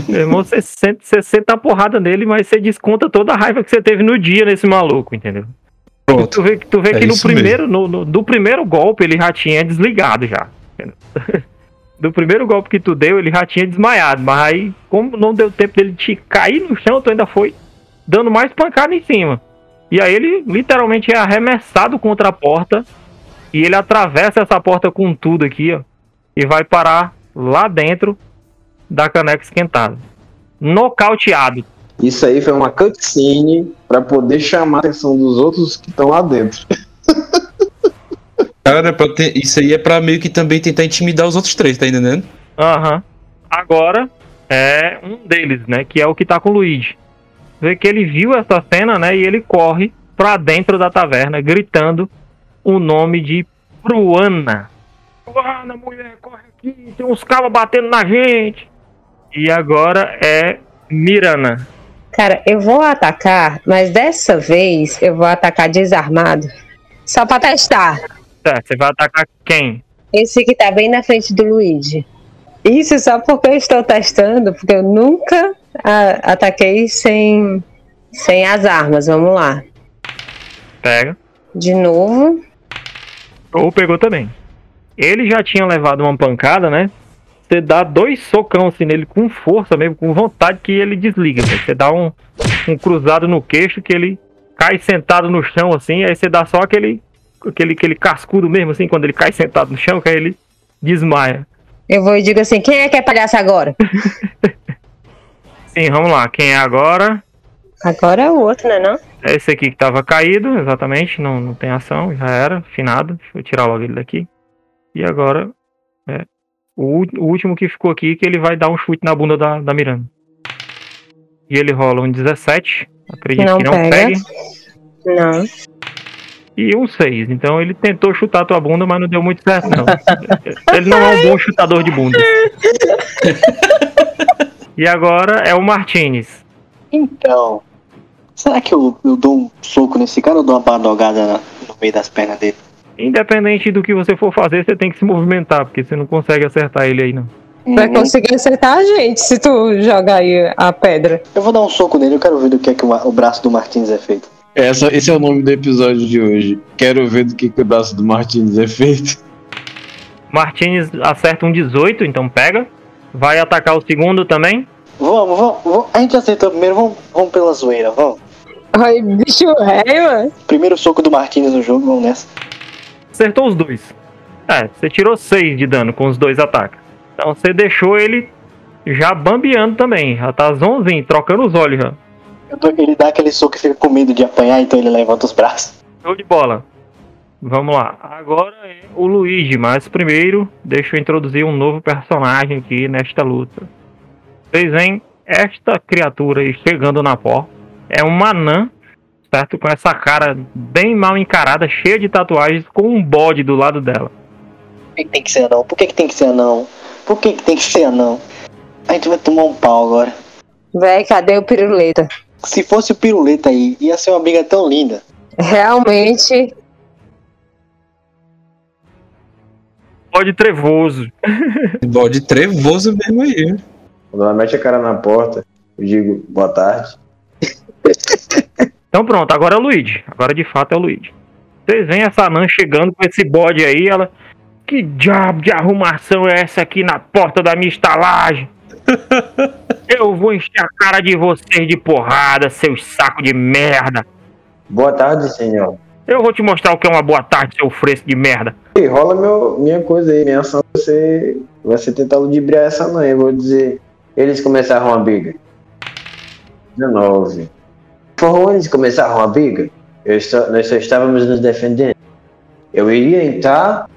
Meu irmão, você senta, você senta a porrada nele, mas você desconta toda a raiva que você teve no dia nesse maluco, entendeu? Pronto. Tu vê, que- tu vê É que no primeiro, no, no- do primeiro golpe ele já tinha desligado já. Do primeiro golpe que tu deu, ele já tinha desmaiado. Mas aí, como não deu tempo dele te cair no chão, tu ainda foi dando mais pancada em cima. E aí ele literalmente é arremessado contra a porta. E ele atravessa essa porta com tudo aqui, ó. E vai parar lá dentro da caneca esquentada. Nocauteado. Isso aí foi uma cutscene pra poder chamar a atenção dos outros que estão lá dentro. Cara, é ter- isso aí é pra meio que também tentar intimidar os outros três, tá entendendo? Aham. Agora é um deles, né? Que é o que tá com o Luigi. Vê que ele viu essa cena, né? E ele corre pra dentro da taverna, gritando o nome de Pruana. Pruana, mulher, corre aqui, tem uns cabos batendo na gente. E agora é Mirana. Cara, eu vou atacar, mas dessa vez eu vou atacar desarmado. Só pra testar. Tá, você vai atacar quem? Esse que tá bem na frente do Luigi. Isso só porque eu estou testando, porque eu nunca ah, ataquei sem, sem as armas. Vamos lá. Pega. De novo. Ou pegou também. Ele já tinha levado uma pancada, né? Você dá dois socão assim nele com força mesmo, com vontade que ele desliga. Você dá um, um cruzado no queixo que ele cai sentado no chão assim, aí você dá só aquele, aquele, aquele cascudo mesmo assim, quando ele cai sentado no chão, que aí ele desmaia. Eu vou e digo assim: quem é que é palhaço agora? Sim, vamos lá. Quem é agora? Agora é o outro, né? Não? É esse aqui que tava caído, exatamente. Não, não tem ação, já era, finado. Deixa eu tirar logo ele daqui. E agora, é, o, o último que ficou aqui, que ele vai dar um chute na bunda da, da Miranda. E ele rola um 17. Acredito Não que não pega. pegue. Não. E um 6. Então ele tentou chutar tua bunda, mas não deu muito certo, não. ele não é um bom chutador de bunda. e agora é o Martinez. Então. Será que eu, eu dou um soco nesse cara ou dou uma badogada no meio das pernas dele? Independente do que você for fazer, você tem que se movimentar, porque você não consegue acertar ele aí, não. Vai conseguir acertar a gente se tu jogar aí a pedra. Eu vou dar um soco nele, eu quero ver do que é que o, o braço do Martins é feito. Essa, esse é o nome do episódio de hoje. Quero ver do que, que o braço do Martins é feito. Martinez acerta um 18, então pega. Vai atacar o segundo também. Vamos, vamos, vamos. A gente acertou primeiro, vamos, vamos pela zoeira, vamos. Ai, bicho rei, mano. Primeiro soco do Martins no jogo, vamos nessa. Acertou os dois. É, você tirou 6 de dano com os dois ataques. Então você deixou ele já bambeando também. Já tá zonzinho, trocando os olhos já. Ele dá aquele soco e fica com medo de apanhar, então ele levanta os braços. Show de bola. Vamos lá. Agora é o Luigi, mas primeiro deixa eu introduzir um novo personagem aqui nesta luta. Vocês veem esta criatura aí chegando na porta. É uma anã, certo? Com essa cara bem mal encarada, cheia de tatuagens, com um bode do lado dela. Por que, que tem que ser anão? Por que, que tem que ser anão? Por que, que tem que ser anão? A gente vai tomar um pau agora. Véi, cadê o piruleta? Se fosse o piruleta aí, ia ser uma briga tão linda. Realmente, Bode trevoso. Bode trevoso mesmo aí. Quando ela mete a cara na porta, eu digo boa tarde. Então pronto, agora é o Luigi. Agora de fato é o Luigi. Vocês veem essa anã chegando com esse bode aí, ela. Que diabo de arrumação é essa aqui na porta da minha estalagem? Eu vou encher a cara de vocês de porrada, seus sacos de merda. Boa tarde, senhor. Eu vou te mostrar o que é uma boa tarde, seu fresco de merda. E rola meu, minha coisa aí, minha ação. Você vai ser tentar ludibriar essa mãe. Eu vou dizer. Eles começaram a briga. 19. Foram eles que começaram a briga. Só- nós só estávamos nos defendendo. Eu iria entrar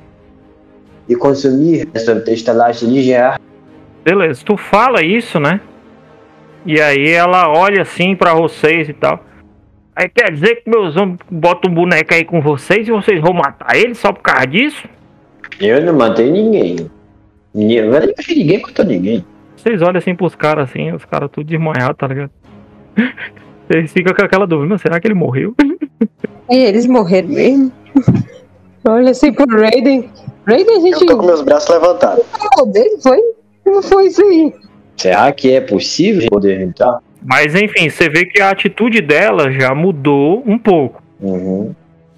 e consumir essa estalagem ligear. Beleza, tu fala isso, né? E aí ela olha assim pra vocês e tal. Aí quer dizer que meus homens botam um boneco aí com vocês e vocês vão matar ele só por causa disso? Eu não matei ninguém. Ninguém, ninguém matou ninguém. Vocês olham assim pros caras assim, os caras tudo desmanhados, tá ligado? Vocês ficam com aquela dúvida, mas será que ele morreu? e eles morreram mesmo. Olha assim pro Raiden. Raiden, a gente Eu tô com meus braços levantados. falou dele, foi? Como foi isso aí? Será que é possível poder entrar? Mas enfim, você vê que a atitude dela já mudou um pouco. Uhum.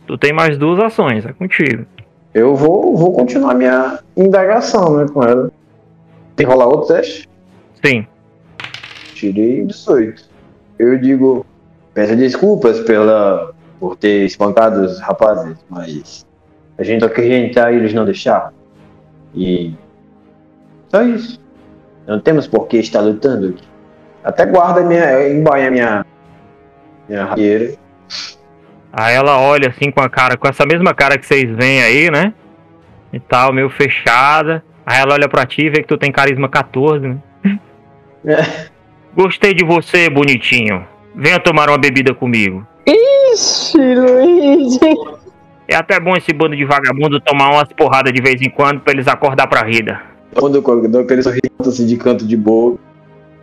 Tu tem mais duas ações, é contigo. Eu vou, vou continuar minha indagação, né, com ela. Tem que rolar outro teste? Sim. Tirei 18. Eu digo, peço desculpas pela, por ter espancado os rapazes, mas a gente entrar e eles não deixaram. E só isso. Não temos por que estar lutando aqui. Até guarda minha, embaia minha, minha. Aí ela olha assim com a cara, com essa mesma cara que vocês veem aí, né? E tal, meio fechada. Aí ela olha pra ti e vê que tu tem carisma 14, né? Gostei de você, bonitinho. Venha tomar uma bebida comigo. Ixi, Luigi. É até bom esse bando de vagabundo tomar umas porradas de vez em quando pra eles acordar pra vida. Quando eu dou aquele sorriso assim de canto de boa.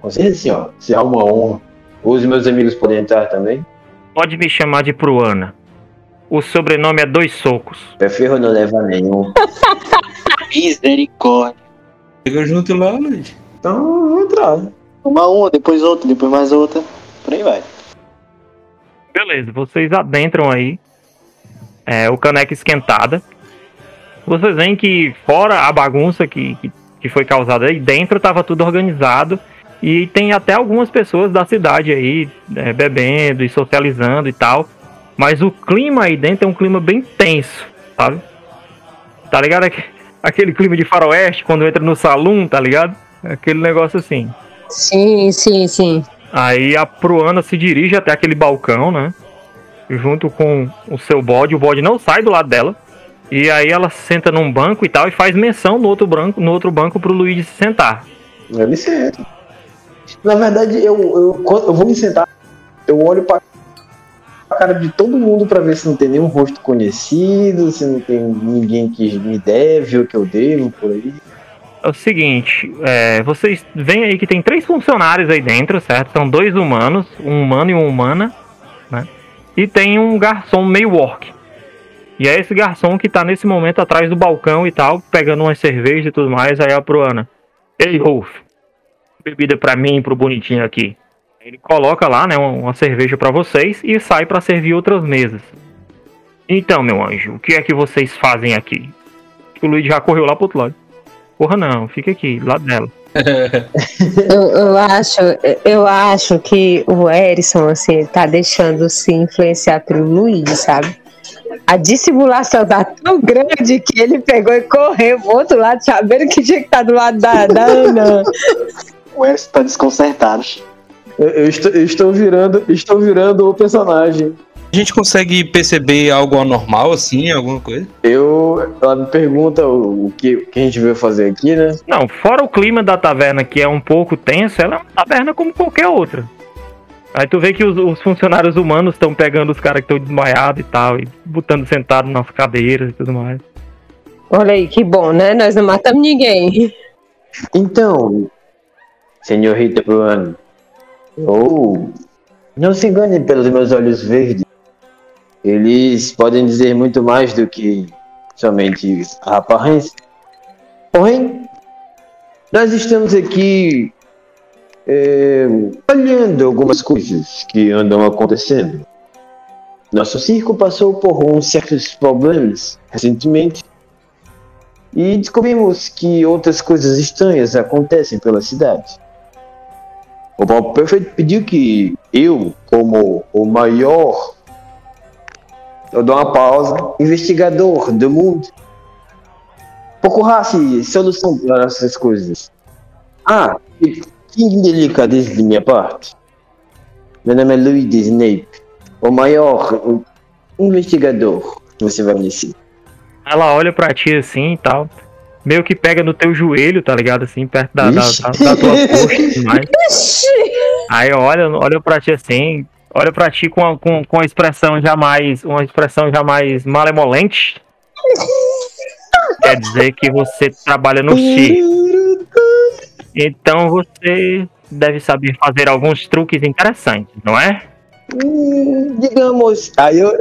Você assim, ó, se é uma honra. Os meus amigos podem entrar também. Pode me chamar de Pruana. O sobrenome é Dois Socos. Prefiro não levar nenhum. Misericórdia. Chega junto lá, Luiz. Então eu vou entrar. Uma uma, depois outra, depois mais outra. Por aí vai. Beleza, vocês adentram aí. É, o caneca esquentada. Vocês veem que fora a bagunça que, que, que foi causada aí dentro, tava tudo organizado. E tem até algumas pessoas da cidade aí é, bebendo e socializando e tal. Mas o clima aí dentro é um clima bem tenso, sabe? Tá ligado? Aque- Aquele clima de faroeste quando entra no salão, tá ligado? Aquele negócio assim. Sim, sim, sim. Aí a Pruana se dirige até aquele balcão, né? Junto com o seu bode. O bode não sai do lado dela. E aí ela senta num banco e tal e faz menção no outro, branco, no outro banco pro Luigi se sentar. Ele senta. Na verdade, eu, eu, eu vou me sentar, eu olho pra cara de todo mundo pra ver se não tem nenhum rosto conhecido, se não tem ninguém que me deve ou que eu devo por aí. É o seguinte, é, vocês veem aí que tem três funcionários aí dentro, certo? São dois humanos, um humano e uma humana, né? E tem um garçom meio orc. E é esse garçom que tá nesse momento atrás do balcão e tal, pegando umas cervejas e tudo mais, aí a Pruana. Ei, Rolf, bebida pra mim e pro bonitinho aqui. Ele coloca lá, né, uma, cerveja pra vocês e sai pra servir outras mesas. Então, meu anjo, o que é que vocês fazem aqui? O Luigi já correu lá pro outro lado. Porra não, fica aqui, do lado dela. Eu, eu acho, eu acho que o Erison, assim, tá deixando se influenciar pelo Luiz, sabe? A dissimulação tá tão grande que ele pegou e correu pro outro lado, sabendo que tinha que estar do lado da, da Ana. O Erson tá desconcertado. Eu, eu estou, eu estou virando, estou virando o personagem. A gente consegue perceber algo anormal, assim, alguma coisa? Eu, ela me pergunta o, o que, o que a gente veio fazer aqui, né? Não, fora o clima da taverna que é um pouco tenso, ela é uma taverna como qualquer outra. Aí tu vê que os, os funcionários humanos estão pegando os caras que estão desmaiados e tal, e botando sentado nas cadeiras e tudo mais. Olha aí, que bom, né? Nós não matamos ninguém. Então, senhorita Bruano, ou não se engane pelos meus olhos verdes. Eles podem dizer muito mais do que somente a aparência. Porém, nós estamos aqui é, olhando algumas coisas que andam acontecendo. Nosso circo passou por uns certos problemas recentemente e descobrimos que outras coisas estranhas acontecem pela cidade. O próprio prefeito pediu que eu, como o maior, eu dou uma pausa, investigador do mundo, procurasse solução para essas coisas. Ah, que delicadeza de minha parte. Meu nome é Louis Snape, o maior investigador, você vai me dizer. Ela olha pra ti assim e tal. Meio que pega no teu joelho, tá ligado? Assim, perto da, da, da- da tua coxa e. Aí olha, olha pra ti assim, olha pra ti com a, com, com a expressão jamais, uma expressão jamais malemolente. Quer dizer que você trabalha no circo. Então você deve saber fazer alguns truques interessantes, não é? Hum, digamos. Aí eu,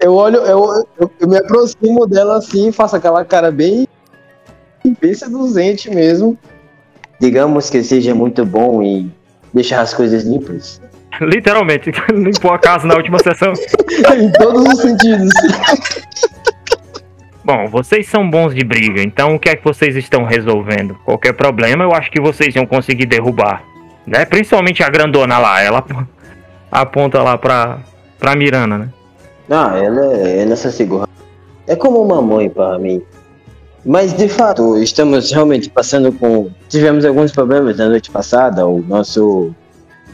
eu olho, eu, eu, eu me aproximo dela assim, faço aquela cara bem, bem seduzente mesmo. Digamos que seja muito bom em deixar as coisas limpas. Literalmente, limpou a casa na última sessão. em todos os sentidos. Bom, vocês são bons de briga, então o que é que vocês estão resolvendo? Qualquer problema, eu acho que vocês iam conseguir derrubar. Né? Principalmente a grandona lá, ela aponta lá pra, pra Miranda, né? Ah, ela, ela se segura. É como uma mãe para mim. Mas de fato, estamos realmente passando com. Tivemos alguns problemas na noite passada. O nosso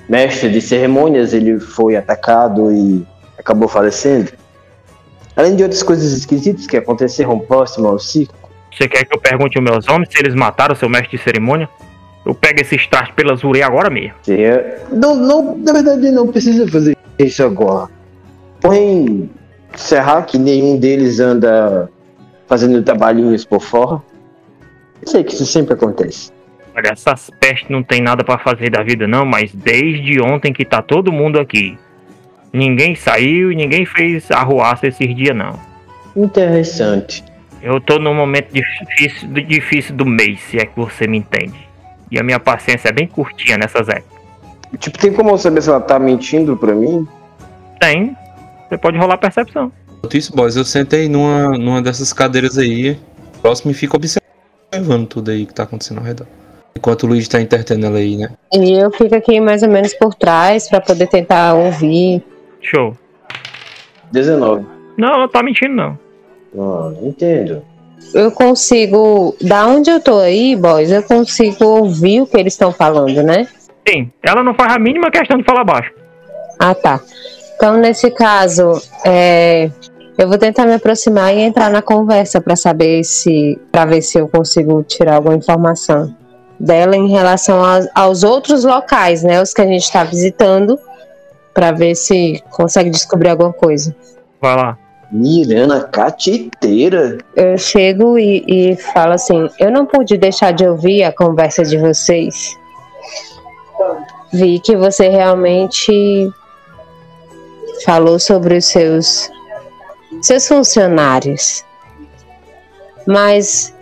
mestre de cerimônias ele foi atacado e acabou falecendo. Além de outras coisas esquisitas que aconteceram próximo ao circo. Você quer que eu pergunte aos meus homens se eles mataram seu mestre de cerimônia? Eu pego esses trastes pelas orelhas agora mesmo. Seria- Não, não, na verdade, não precisa fazer isso agora. Porém, será que nenhum deles anda fazendo trabalhinhos por fora? Eu sei que isso sempre acontece. Olha, essas pestes não tem nada pra fazer da vida não, mas desde ontem que tá todo mundo aqui. Ninguém saiu e ninguém fez arruaça esses dias não. Interessante. Eu tô num momento difícil, difícil do mês, se é que você me entende. E a minha paciência é bem curtinha nessas épocas. Tipo, tem como eu saber se ela tá mentindo pra mim? Tem. Você pode rolar percepção. Isso, boys, eu sentei numa, numa dessas cadeiras aí, próximo e fico observando tudo aí que tá acontecendo ao redor. Enquanto o Luigi tá entretendo ela aí, né? E eu fico aqui mais ou menos por trás pra poder tentar ouvir. Show. 19. Não, ela tá mentindo não. Ah, entendo. Eu consigo, da onde eu tô aí, boys, eu consigo ouvir o que eles estão falando, né? Sim, ela não faz a mínima questão de falar baixo. Ah, tá. Então, nesse caso, é, eu vou tentar me aproximar e entrar na conversa para saber se, para ver se eu consigo tirar alguma informação dela em relação aos, aos outros locais, né? Os que a gente está visitando, para ver se consegue descobrir alguma coisa. Vai lá. Mirana catiteira. Eu chego e, e falo assim: eu não pude deixar de ouvir a conversa de vocês. Vi que você realmente falou sobre os seus seus funcionários. Mas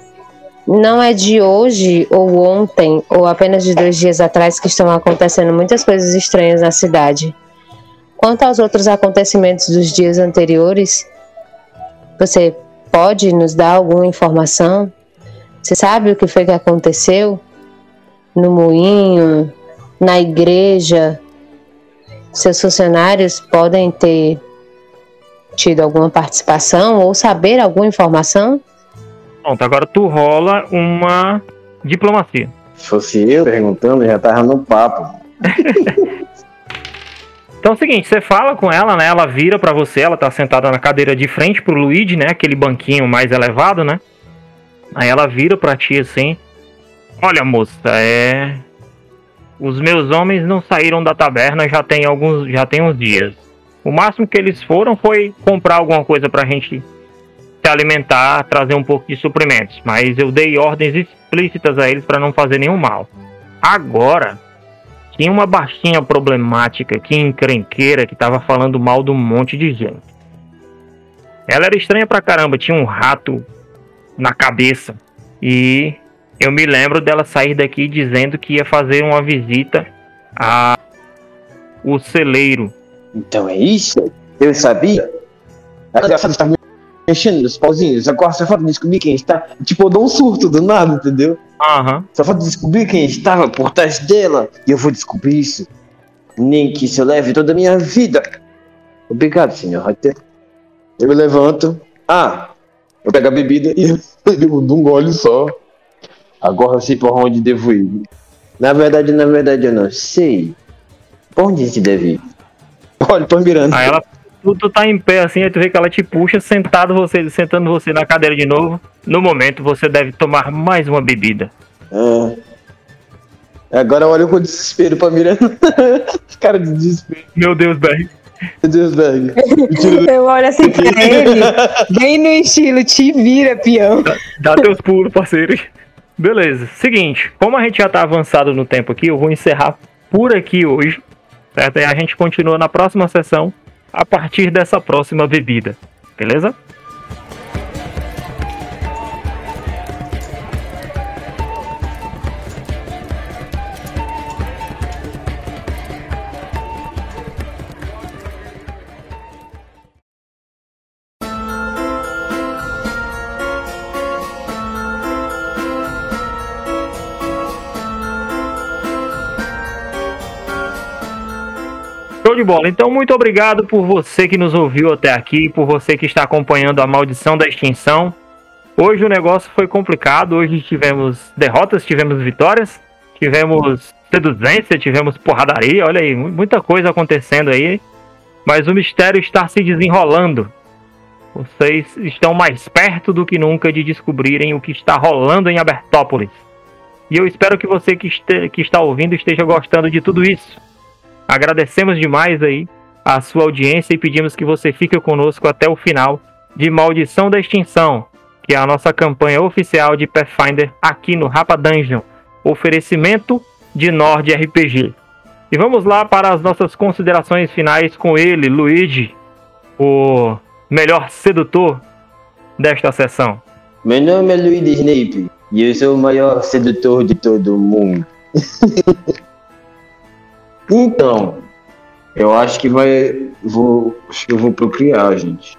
não é de hoje ou ontem ou apenas de dois dias atrás que estão acontecendo muitas coisas estranhas na cidade. Quanto aos outros acontecimentos dos dias anteriores, você pode nos dar alguma informação? Você sabe o que foi que aconteceu? No moinho, na igreja? Seus funcionários podem ter tido alguma participação ou saber alguma informação? Pronto, agora tu rola uma diplomacia. Se fosse eu perguntando, já tava no papo. Então é o seguinte, você fala com ela, né? Ela vira pra você, ela tá sentada na cadeira de frente pro Luigi, né? Aquele banquinho mais elevado, né? Aí ela vira pra ti assim: Olha, moça, é. Os meus homens não saíram da taberna já tem alguns. já tem uns dias. O máximo que eles foram foi comprar alguma coisa pra gente se alimentar, trazer um pouco de suprimentos. Mas eu dei ordens explícitas a eles pra não fazer nenhum mal. Agora, tinha uma baixinha problemática aqui, encrenqueira, que tava falando mal de um monte de gente. Ela era estranha pra caramba, tinha um rato na cabeça. E eu me lembro dela sair daqui dizendo que ia fazer uma visita a o celeiro. Então é isso? Eu sabia. Ela mexendo nos pauzinhos. Agora só falta descobrir quem está. Tipo, eu dou um surto do nada, entendeu? Aham. Só falta descobrir quem estava por trás dela. E eu vou descobrir isso. Nem que isso eu leve toda a minha vida. Obrigado, senhor Hunter. Eu me levanto. Ah, eu pego a bebida e eu bebo de um gole só. Agora eu sei por onde devo ir. Na verdade, na verdade, eu não sei. Por onde gente deve ir? Olha, tô mirando. Aí ela. Tu, tu tá em pé assim, aí tu vê que ela te puxa, sentado você, sentando você na cadeira de novo. No momento, você deve tomar mais uma bebida. Ah. Agora eu olho com desespero pra Miranda. Cara de desespero. Meu Deus, Berg. Meu Deus, do- Eu olho assim pra ele, bem no estilo, te vira, peão. Dá teus pulos, parceiro. Beleza. Seguinte, como a gente já tá avançado no tempo aqui, eu vou encerrar por aqui hoje. Certo? E a gente continua na próxima sessão a partir dessa próxima bebida. Beleza? Show de bola. Então, muito obrigado por você que nos ouviu até aqui, por você que está acompanhando a maldição da extinção. Hoje o negócio foi complicado. Hoje tivemos derrotas, tivemos vitórias, tivemos seduzência, tivemos porradaria. Olha aí, mu- muita coisa acontecendo aí. Mas o mistério está se desenrolando. Vocês estão mais perto do que nunca de descobrirem o que está rolando em Abertópolis. E eu espero que você que, este- que está ouvindo esteja gostando de tudo isso. Agradecemos demais aí a sua audiência e pedimos que você fique conosco até o final de Maldição da Extinção, que é a nossa campanha oficial de Pathfinder aqui no Rapa Dungeon. Oferecimento de Nord RPG. E vamos lá para as nossas considerações finais com ele, Luigi, o melhor sedutor desta sessão. Meu nome é Luiz Snape e eu sou o maior sedutor de todo mundo. então, eu acho que vai. Vou. Acho que eu vou procriar, gente.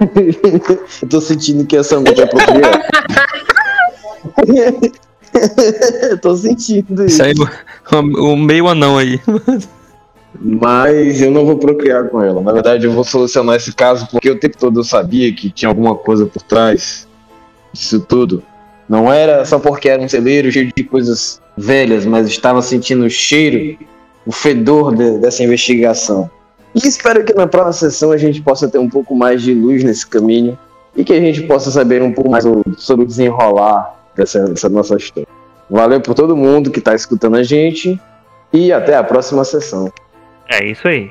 eu tô sentindo que essa noite vai procriar. eu tô sentindo isso. O, o meio anão aí. Mas eu não vou procriar com ela. Na verdade, eu vou solucionar esse caso porque o tempo todo eu sabia que tinha alguma coisa por trás disso tudo. Não era só porque era um celeiro cheio de coisas velhas, mas estava sentindo o cheiro, o fedor de- dessa investigação. E espero que na próxima sessão a gente possa ter um pouco mais de luz nesse caminho e que a gente possa saber um pouco mais o- sobre o desenrolar dessa, dessa nossa história. Valeu por todo mundo que está escutando a gente e até a próxima sessão. É isso aí.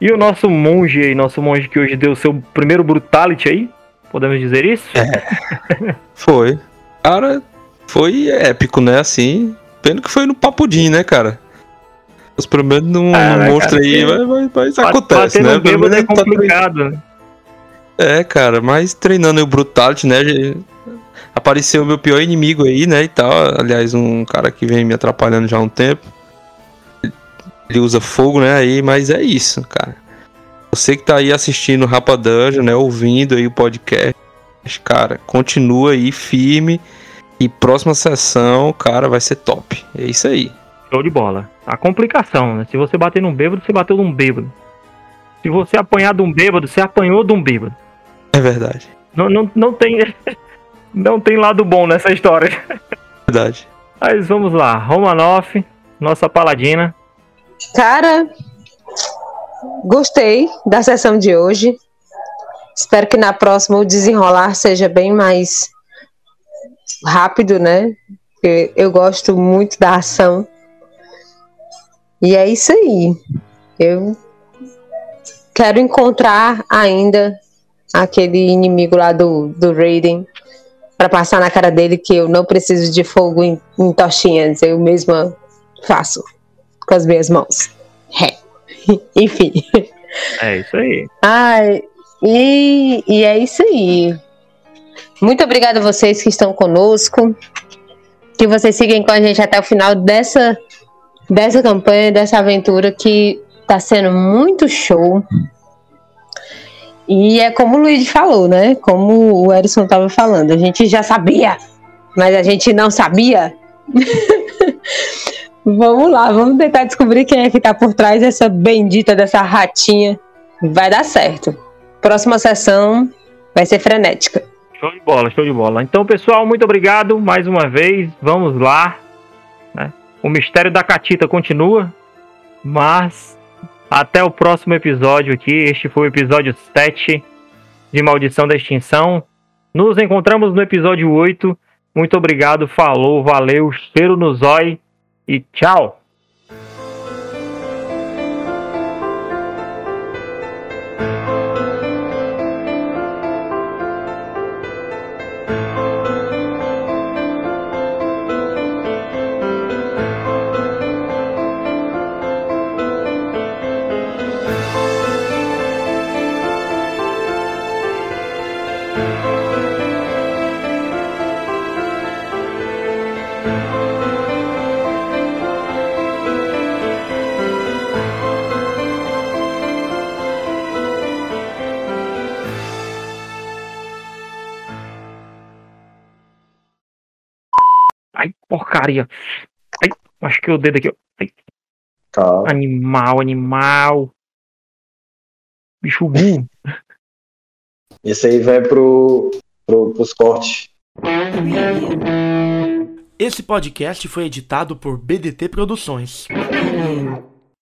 E o nosso monge aí, nosso monge que hoje deu seu primeiro brutality aí, podemos dizer isso? Foi. Cara, foi épico, né? Assim. Pena que foi no papudim, né, cara? Os primeiros num, Ah, num né, monstro cara? aí, vai, vai, Ba- acontece, né? Pelo menos é ele tá complicado. né? É, cara, mas treinando o Brutality, né? apareceu o meu pior inimigo aí, né? E tal. Aliás, um cara que vem me atrapalhando já há um tempo. Ele usa fogo, né? Aí, mas é isso, cara. Você que tá aí assistindo o Rapa Dungeon, né? Ouvindo aí o podcast, cara, continua aí firme. E próxima sessão, cara, vai ser top. É isso aí. Show de bola. A complicação, né? Se você bater num bêbado, você bateu num bêbado. Se você apanhar de um bêbado, você apanhou de um bêbado. É verdade. Não, não, não tem. Não tem lado bom nessa história. Verdade. Mas vamos lá. Romanoff, nossa paladina. Cara, gostei da sessão de hoje. Espero que na próxima o desenrolar seja bem mais rápido, né? Porque eu gosto muito da ação. E é isso aí. Eu quero encontrar ainda aquele inimigo lá do, do Raiden para passar na cara dele que eu não preciso de fogo em, em tochinhas. Eu mesma faço com as minhas mãos. É. Enfim. É isso aí. Ai, e, e é isso aí. Muito obrigada a vocês que estão conosco. Que vocês sigam com a gente até o final dessa, dessa campanha, dessa aventura que tá sendo muito show. E é como o Luiz falou, né? Como o Erison estava falando, a gente já sabia, mas a gente não sabia. vamos lá, vamos tentar descobrir quem é que tá por trás dessa bendita dessa ratinha. Vai dar certo. Próxima sessão vai ser frenética. Show de bola, show de bola. Então, pessoal, muito obrigado mais uma vez. Vamos lá. O mistério da Catita continua, mas até o próximo episódio aqui. Este foi o episódio 7 de Maldição da Extinção. Nos encontramos no episódio 8. Muito obrigado, falou, valeu, cheiro no zói e tchau. Porcaria. Ai, machuquei o dedo aqui. ó. Ai, Calma. animal, animal. Bicho burro. Esse aí vai pro, pro, pros cortes. Esse podcast foi editado por BDT Produções.